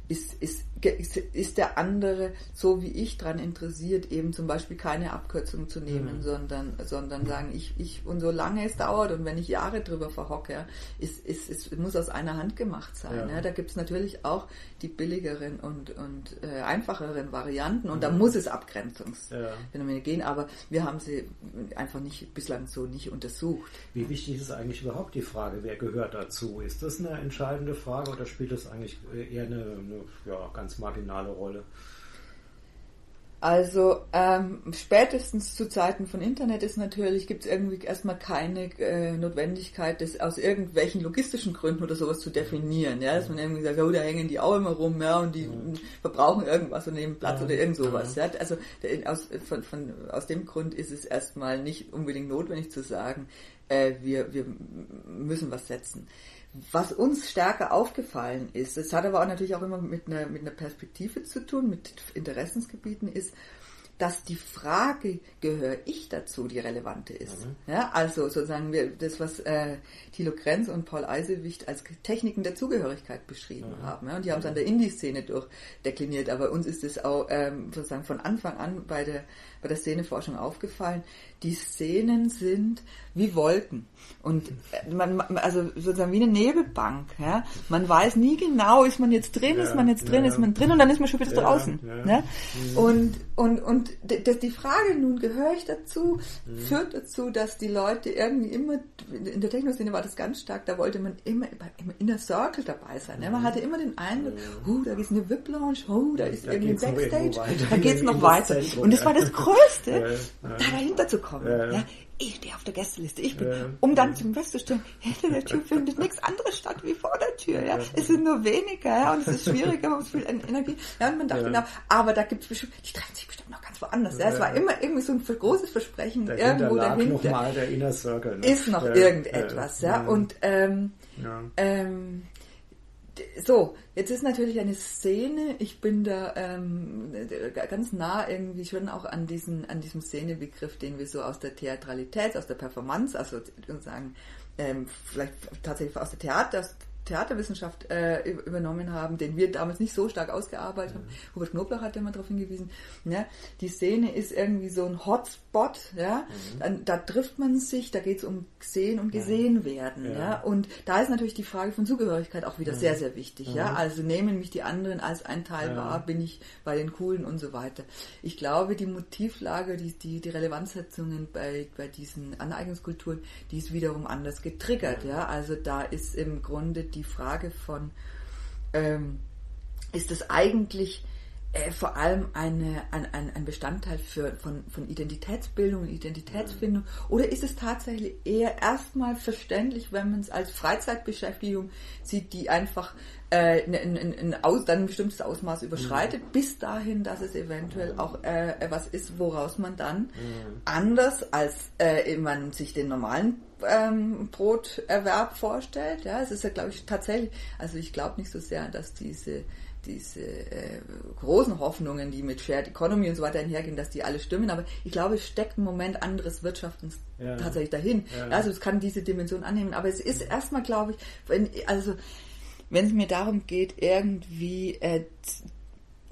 ist, ist, ist, der andere so wie ich daran interessiert, eben zum Beispiel keine Abkürzung zu nehmen, mhm. sondern, sondern sagen, ich, ich, und solange es dauert und wenn ich Jahre drüber verhocke, ist, ist, ist, muss aus einer Hand gemacht sein. Ja. Ja. Da gibt es natürlich auch die billigeren und, und äh, einfacheren Varianten und mhm. da muss es Abgrenzungsphänomene ja. gehen, aber wir haben sie einfach nicht bislang so nicht untersucht. Wie wichtig ist eigentlich überhaupt die Frage, wer gehört dazu? Ist das eine entscheidende Frage oder spielt das eigentlich eher eine, eine ja, ganz marginale Rolle. Also ähm, spätestens zu Zeiten von Internet ist natürlich, gibt es irgendwie erstmal keine äh, Notwendigkeit, das aus irgendwelchen logistischen Gründen oder sowas zu definieren. Ja, dass man irgendwie sagt, oh, da hängen die auch immer rum, ja, und die ja. verbrauchen irgendwas und nehmen Platz ja. oder irgend sowas. Ja. Also aus, von, von, aus dem Grund ist es erstmal nicht unbedingt notwendig zu sagen, äh, wir, wir müssen was setzen. Was uns stärker aufgefallen ist, das hat aber auch natürlich auch immer mit einer, mit einer Perspektive zu tun, mit Interessensgebieten, ist, dass die Frage, gehöre ich dazu, die relevante ist. Mhm. Ja, also sozusagen wir, das, was äh, Thilo Grenz und Paul Eiselwicht als Techniken der Zugehörigkeit beschrieben mhm. haben. Ja, und die haben es an der Indie-Szene durchdekliniert, aber uns ist es auch ähm, sozusagen von Anfang an bei der, bei der Szeneforschung aufgefallen, die Szenen sind wie Wolken. Und äh, man, also sozusagen wie eine Nebelbank. Ja? Man weiß nie genau, ist man jetzt drin, ja, ist man jetzt drin, ja, ist man drin und dann ist man schon wieder draußen. Ne? Und, und, und die Frage nun, gehöre ich dazu, mhm. führt dazu, dass die Leute irgendwie immer, in der Techno-Szene war das ganz stark, da wollte man immer im Inner Circle dabei sein. Ne? Man mhm. hatte immer den Eindruck, uh, da ist eine VIP-Lounge, oh, da ist irgendwie Backstage, da geht es noch [laughs] weiter. Und das war das Größte, da dahinter zu kommen. Ja ich stehe auf der Gästeliste, ich bin, ja, um dann ja. zum festzustellen, hinter der Tür findet nichts anderes statt wie vor der Tür, ja. Es sind nur weniger, ja, und es ist schwieriger, man muss viel Energie, ja, und man dachte, genau, aber da gibt es bestimmt, die treffen sich bestimmt noch ganz woanders, ja. Es war immer irgendwie so ein großes Versprechen, dahinter irgendwo dahinter. Noch mal der Inner Circle, ne? Ist noch irgendetwas, ja, und, ähm, ähm, so, jetzt ist natürlich eine Szene, ich bin da ähm, ganz nah irgendwie schon auch an, diesen, an diesem Szenebegriff, den wir so aus der Theatralität, aus der Performance, also sozusagen ähm, vielleicht tatsächlich aus der Theater, Theaterwissenschaft äh, übernommen haben, den wir damals nicht so stark ausgearbeitet haben. Mhm. Hubert Knobloch hat ja mal darauf hingewiesen. Ja, die Szene ist irgendwie so ein Hotspot. Ja, mhm. Dann, da trifft man sich, da geht es um sehen und gesehen werden. Ja. ja. und da ist natürlich die Frage von Zugehörigkeit auch wieder mhm. sehr sehr wichtig. Mhm. Ja, also nehmen mich die anderen als ein Teil wahr, bin ich bei den Coolen und so weiter. Ich glaube, die Motivlage, die die, die Relevanzsetzungen bei bei diesen Aneignungskulturen, die ist wiederum anders getriggert. Ja, also da ist im Grunde die die Frage von, ähm, ist es eigentlich äh, vor allem eine, ein, ein, ein Bestandteil für, von, von Identitätsbildung und Identitätsfindung? Oder ist es tatsächlich eher erstmal verständlich, wenn man es als Freizeitbeschäftigung sieht, die einfach äh, ein, ein, ein, Aus, dann ein bestimmtes Ausmaß überschreitet, mhm. bis dahin, dass es eventuell auch äh, was ist, woraus man dann mhm. anders als äh, man sich den normalen ähm, Broterwerb vorstellt. Ja, es ist ja, glaube ich, tatsächlich, also ich glaube nicht so sehr, dass diese diese äh, großen Hoffnungen, die mit Shared Economy und so weiter einhergehen, dass die alle stimmen, aber ich glaube, es steckt ein Moment anderes Wirtschaftens ja. tatsächlich dahin. Ja. Also es kann diese Dimension annehmen, aber es ist erstmal, glaube ich, wenn, also wenn es mir darum geht, irgendwie äh,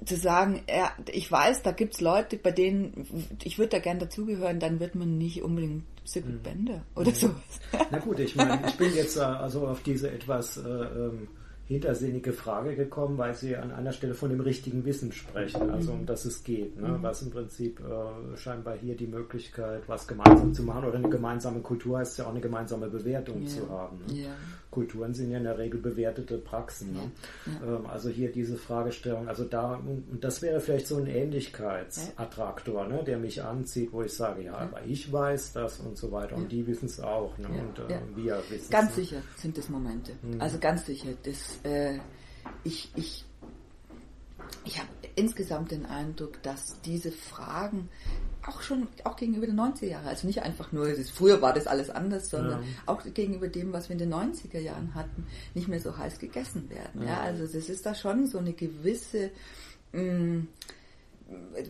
zu sagen, ja, ich weiß, da gibt es Leute, bei denen ich würde da gern dazugehören, dann wird man nicht unbedingt Sibyl mhm. Bender oder mhm. sowas. Na gut, ich meine, ich bin jetzt äh, also auf diese etwas äh, ähm, hintersinnige Frage gekommen, weil Sie an einer Stelle von dem richtigen Wissen sprechen, also um das es geht, ne? Mhm. was im Prinzip äh, scheinbar hier die Möglichkeit, was gemeinsam zu machen oder eine gemeinsame Kultur heißt ja auch eine gemeinsame Bewertung yeah. zu haben. Ne? Yeah. Kulturen sind ja in der Regel bewertete Praxen. Ne? Ja. Ähm, also hier diese Fragestellung, also da, und das wäre vielleicht so ein Ähnlichkeitsattraktor, ne, der mich anzieht, wo ich sage, ja, aber ich weiß das und so weiter und die wissen es auch ne, und äh, wir wissen es. Ganz sicher sind das Momente. Mhm. Also ganz sicher. Das, äh, ich ich, ich habe insgesamt den Eindruck, dass diese Fragen auch schon, auch gegenüber den 90er Jahren, also nicht einfach nur, ist, früher war das alles anders, sondern ja. auch gegenüber dem, was wir in den 90er Jahren hatten, nicht mehr so heiß gegessen werden. Ja, ja also das ist da schon so eine gewisse, mh, mm,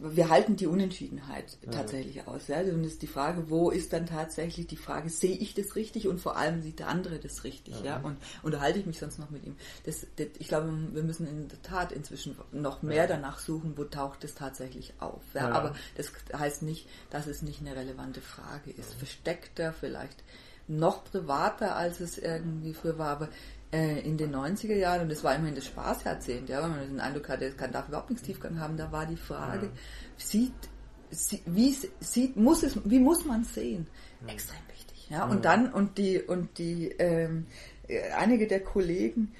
wir halten die Unentschiedenheit ja. tatsächlich aus. Ja? Und es ist die Frage, wo ist dann tatsächlich die Frage, sehe ich das richtig und vor allem sieht der andere das richtig, ja? ja? Und unterhalte ich mich sonst noch mit ihm. Das, das, ich glaube, wir müssen in der Tat inzwischen noch mehr danach suchen, wo taucht es tatsächlich auf. Ja? Aber das heißt nicht, dass es nicht eine relevante Frage ist. Versteckter, vielleicht noch privater, als es irgendwie früher war, aber äh, in den 90er Jahren, und das war immerhin das Spaßjahrzehnt, ja, wenn man den Eindruck hatte, es kann, darf überhaupt nichts Tiefgang haben, da war die Frage, ja. sieht, sie, wie sieht, muss es, wie muss man sehen? Ja. Extrem wichtig. Ja, und dann, und die, und die, ähm, einige der Kollegen,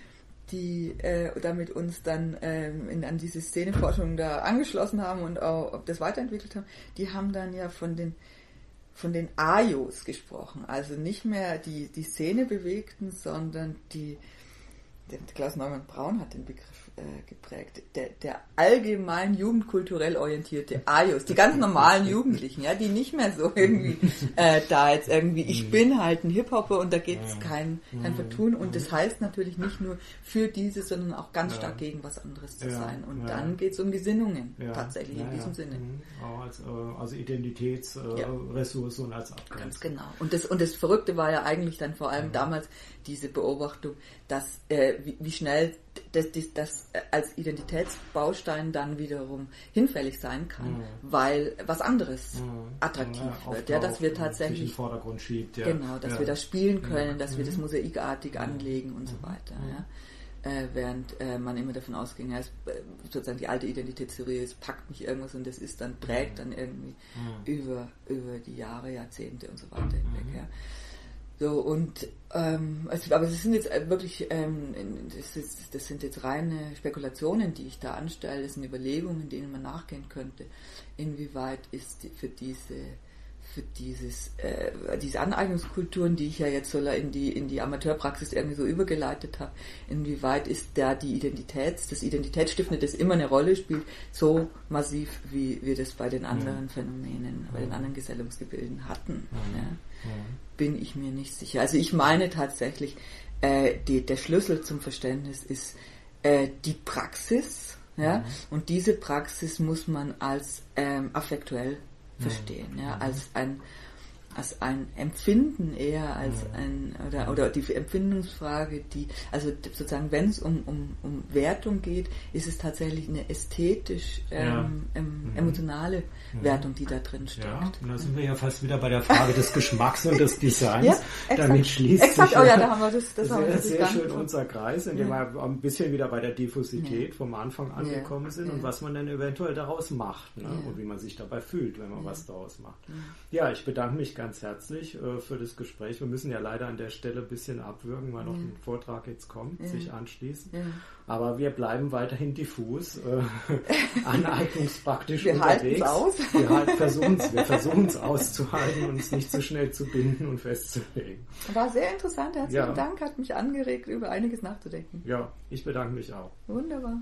die äh, damit uns dann ähm, in, an diese Szeneforschung da angeschlossen haben und auch das weiterentwickelt haben, die haben dann ja von den von den Ayos gesprochen. Also nicht mehr die, die Szene bewegten, sondern die, der Klaus Neumann Braun hat den Begriff geprägt. Der, der allgemein jugendkulturell orientierte Ayos, die ganz normalen [laughs] Jugendlichen, ja, die nicht mehr so irgendwie äh, da jetzt irgendwie, ich mhm. bin halt ein Hip-Hopper und da geht es kein, kein mhm. Vertun. Und das heißt natürlich nicht nur für diese, sondern auch ganz stark gegen was anderes zu sein. Und dann geht es um Gesinnungen, tatsächlich in diesem Sinne. Mhm. Auch als, äh, als Identitätsressource äh, und als Abgrenzung. Ganz genau. Und das, und das Verrückte war ja eigentlich dann vor allem damals diese Beobachtung, dass äh, wie, wie schnell das, das, das als Identitätsbaustein dann wiederum hinfällig sein kann, mhm. weil was anderes mhm. attraktiv ja, wird. Ja, dass wir tatsächlich Vordergrund schiebt. Ja. Genau, dass ja. wir das spielen können, dass wir das mhm. mosaikartig mhm. anlegen und so mhm. weiter. Ja. Äh, während äh, man immer davon ausging, ja, es, äh, sozusagen die alte Identitätstheorie, es packt mich irgendwas und das ist dann, prägt dann irgendwie über, über die Jahre, Jahrzehnte und so weiter hinweg. Ja. So, und ähm, also, aber es sind jetzt äh, wirklich, ähm, das, ist, das sind jetzt reine Spekulationen, die ich da anstelle, das sind Überlegungen, denen man nachgehen könnte. Inwieweit ist für diese für dieses, äh, diese Aneignungskulturen, die ich ja jetzt so in die, in die Amateurpraxis irgendwie so übergeleitet habe, inwieweit ist da die Identitäts, das Identitätsstiftende, das immer eine Rolle spielt, so massiv, wie wir das bei den anderen. Phänomenen, bei den anderen Gesellungsgebilden hatten. Mhm. Ja bin ich mir nicht sicher. Also ich meine tatsächlich, äh, die, der Schlüssel zum Verständnis ist äh, die Praxis. Ja? Mhm. Und diese Praxis muss man als ähm, affektuell mhm. verstehen, ja? Mhm. als ein als ein Empfinden eher als ein oder oder die Empfindungsfrage, die also sozusagen wenn es um, um, um Wertung geht, ist es tatsächlich eine ästhetisch ähm, ja. ähm, emotionale mhm. Wertung, die da drin steckt. Ja, und da sind wir ja fast wieder bei der Frage des Geschmacks und des Designs. ja, Damit schließt exakt. sich oh ja, da haben wir das, das sehr, haben wir das sehr schön unser Kreis, in dem wir ein bisschen wieder bei der Diffusität vom Anfang angekommen sind und was man dann eventuell daraus macht ne? und wie man sich dabei fühlt, wenn man was daraus macht. Ja, ich bedanke mich ganz herzlich äh, für das Gespräch. Wir müssen ja leider an der Stelle ein bisschen abwürgen, weil noch ein Vortrag jetzt kommt, sich anschließt. Aber wir bleiben weiterhin diffus, äh, [laughs] aneignungspraktisch wir unterwegs. Aus. Wir halt versuchen es wir versuchen's auszuhalten und uns nicht zu schnell zu binden und festzulegen. War sehr interessant. Herzlichen ja. Dank, hat mich angeregt, über einiges nachzudenken. Ja, ich bedanke mich auch. Wunderbar.